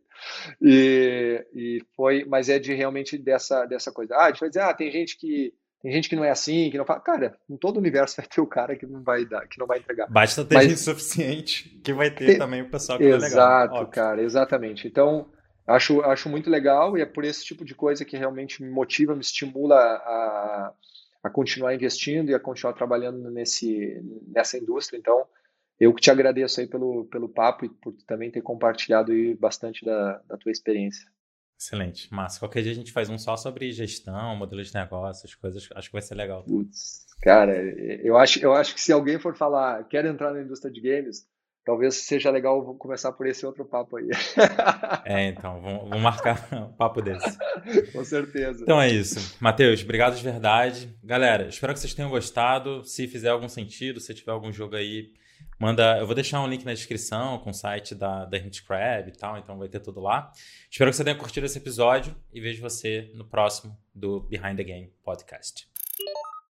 E, e foi mas é de realmente dessa dessa coisa. Ah a gente vai dizer ah tem gente que tem gente que não é assim que não fala cara em todo o universo vai ter o cara que não vai dar que não vai entregar. Basta ter mas, gente suficiente que vai ter tem, também o pessoal que exato é legal exato cara exatamente. Então acho acho muito legal e é por esse tipo de coisa que realmente me motiva me estimula a a continuar investindo e a continuar trabalhando nesse, nessa indústria. Então, eu que te agradeço aí pelo, pelo papo e por também ter compartilhado aí bastante da, da tua experiência. Excelente, massa. Qualquer dia a gente faz um só sobre gestão, modelo de negócios, coisas, acho que vai ser legal. Putz, cara, eu acho, eu acho que se alguém for falar, quer entrar na indústria de games, talvez seja legal começar por esse outro papo aí. É, então, vamos, vamos marcar um papo desse. Com certeza. Então é isso. Matheus, obrigado de verdade. Galera, espero que vocês tenham gostado. Se fizer algum sentido, se tiver algum jogo aí, manda. Eu vou deixar um link na descrição com o site da, da Hint Crab e tal, então vai ter tudo lá. Espero que você tenha curtido esse episódio e vejo você no próximo do Behind the Game Podcast.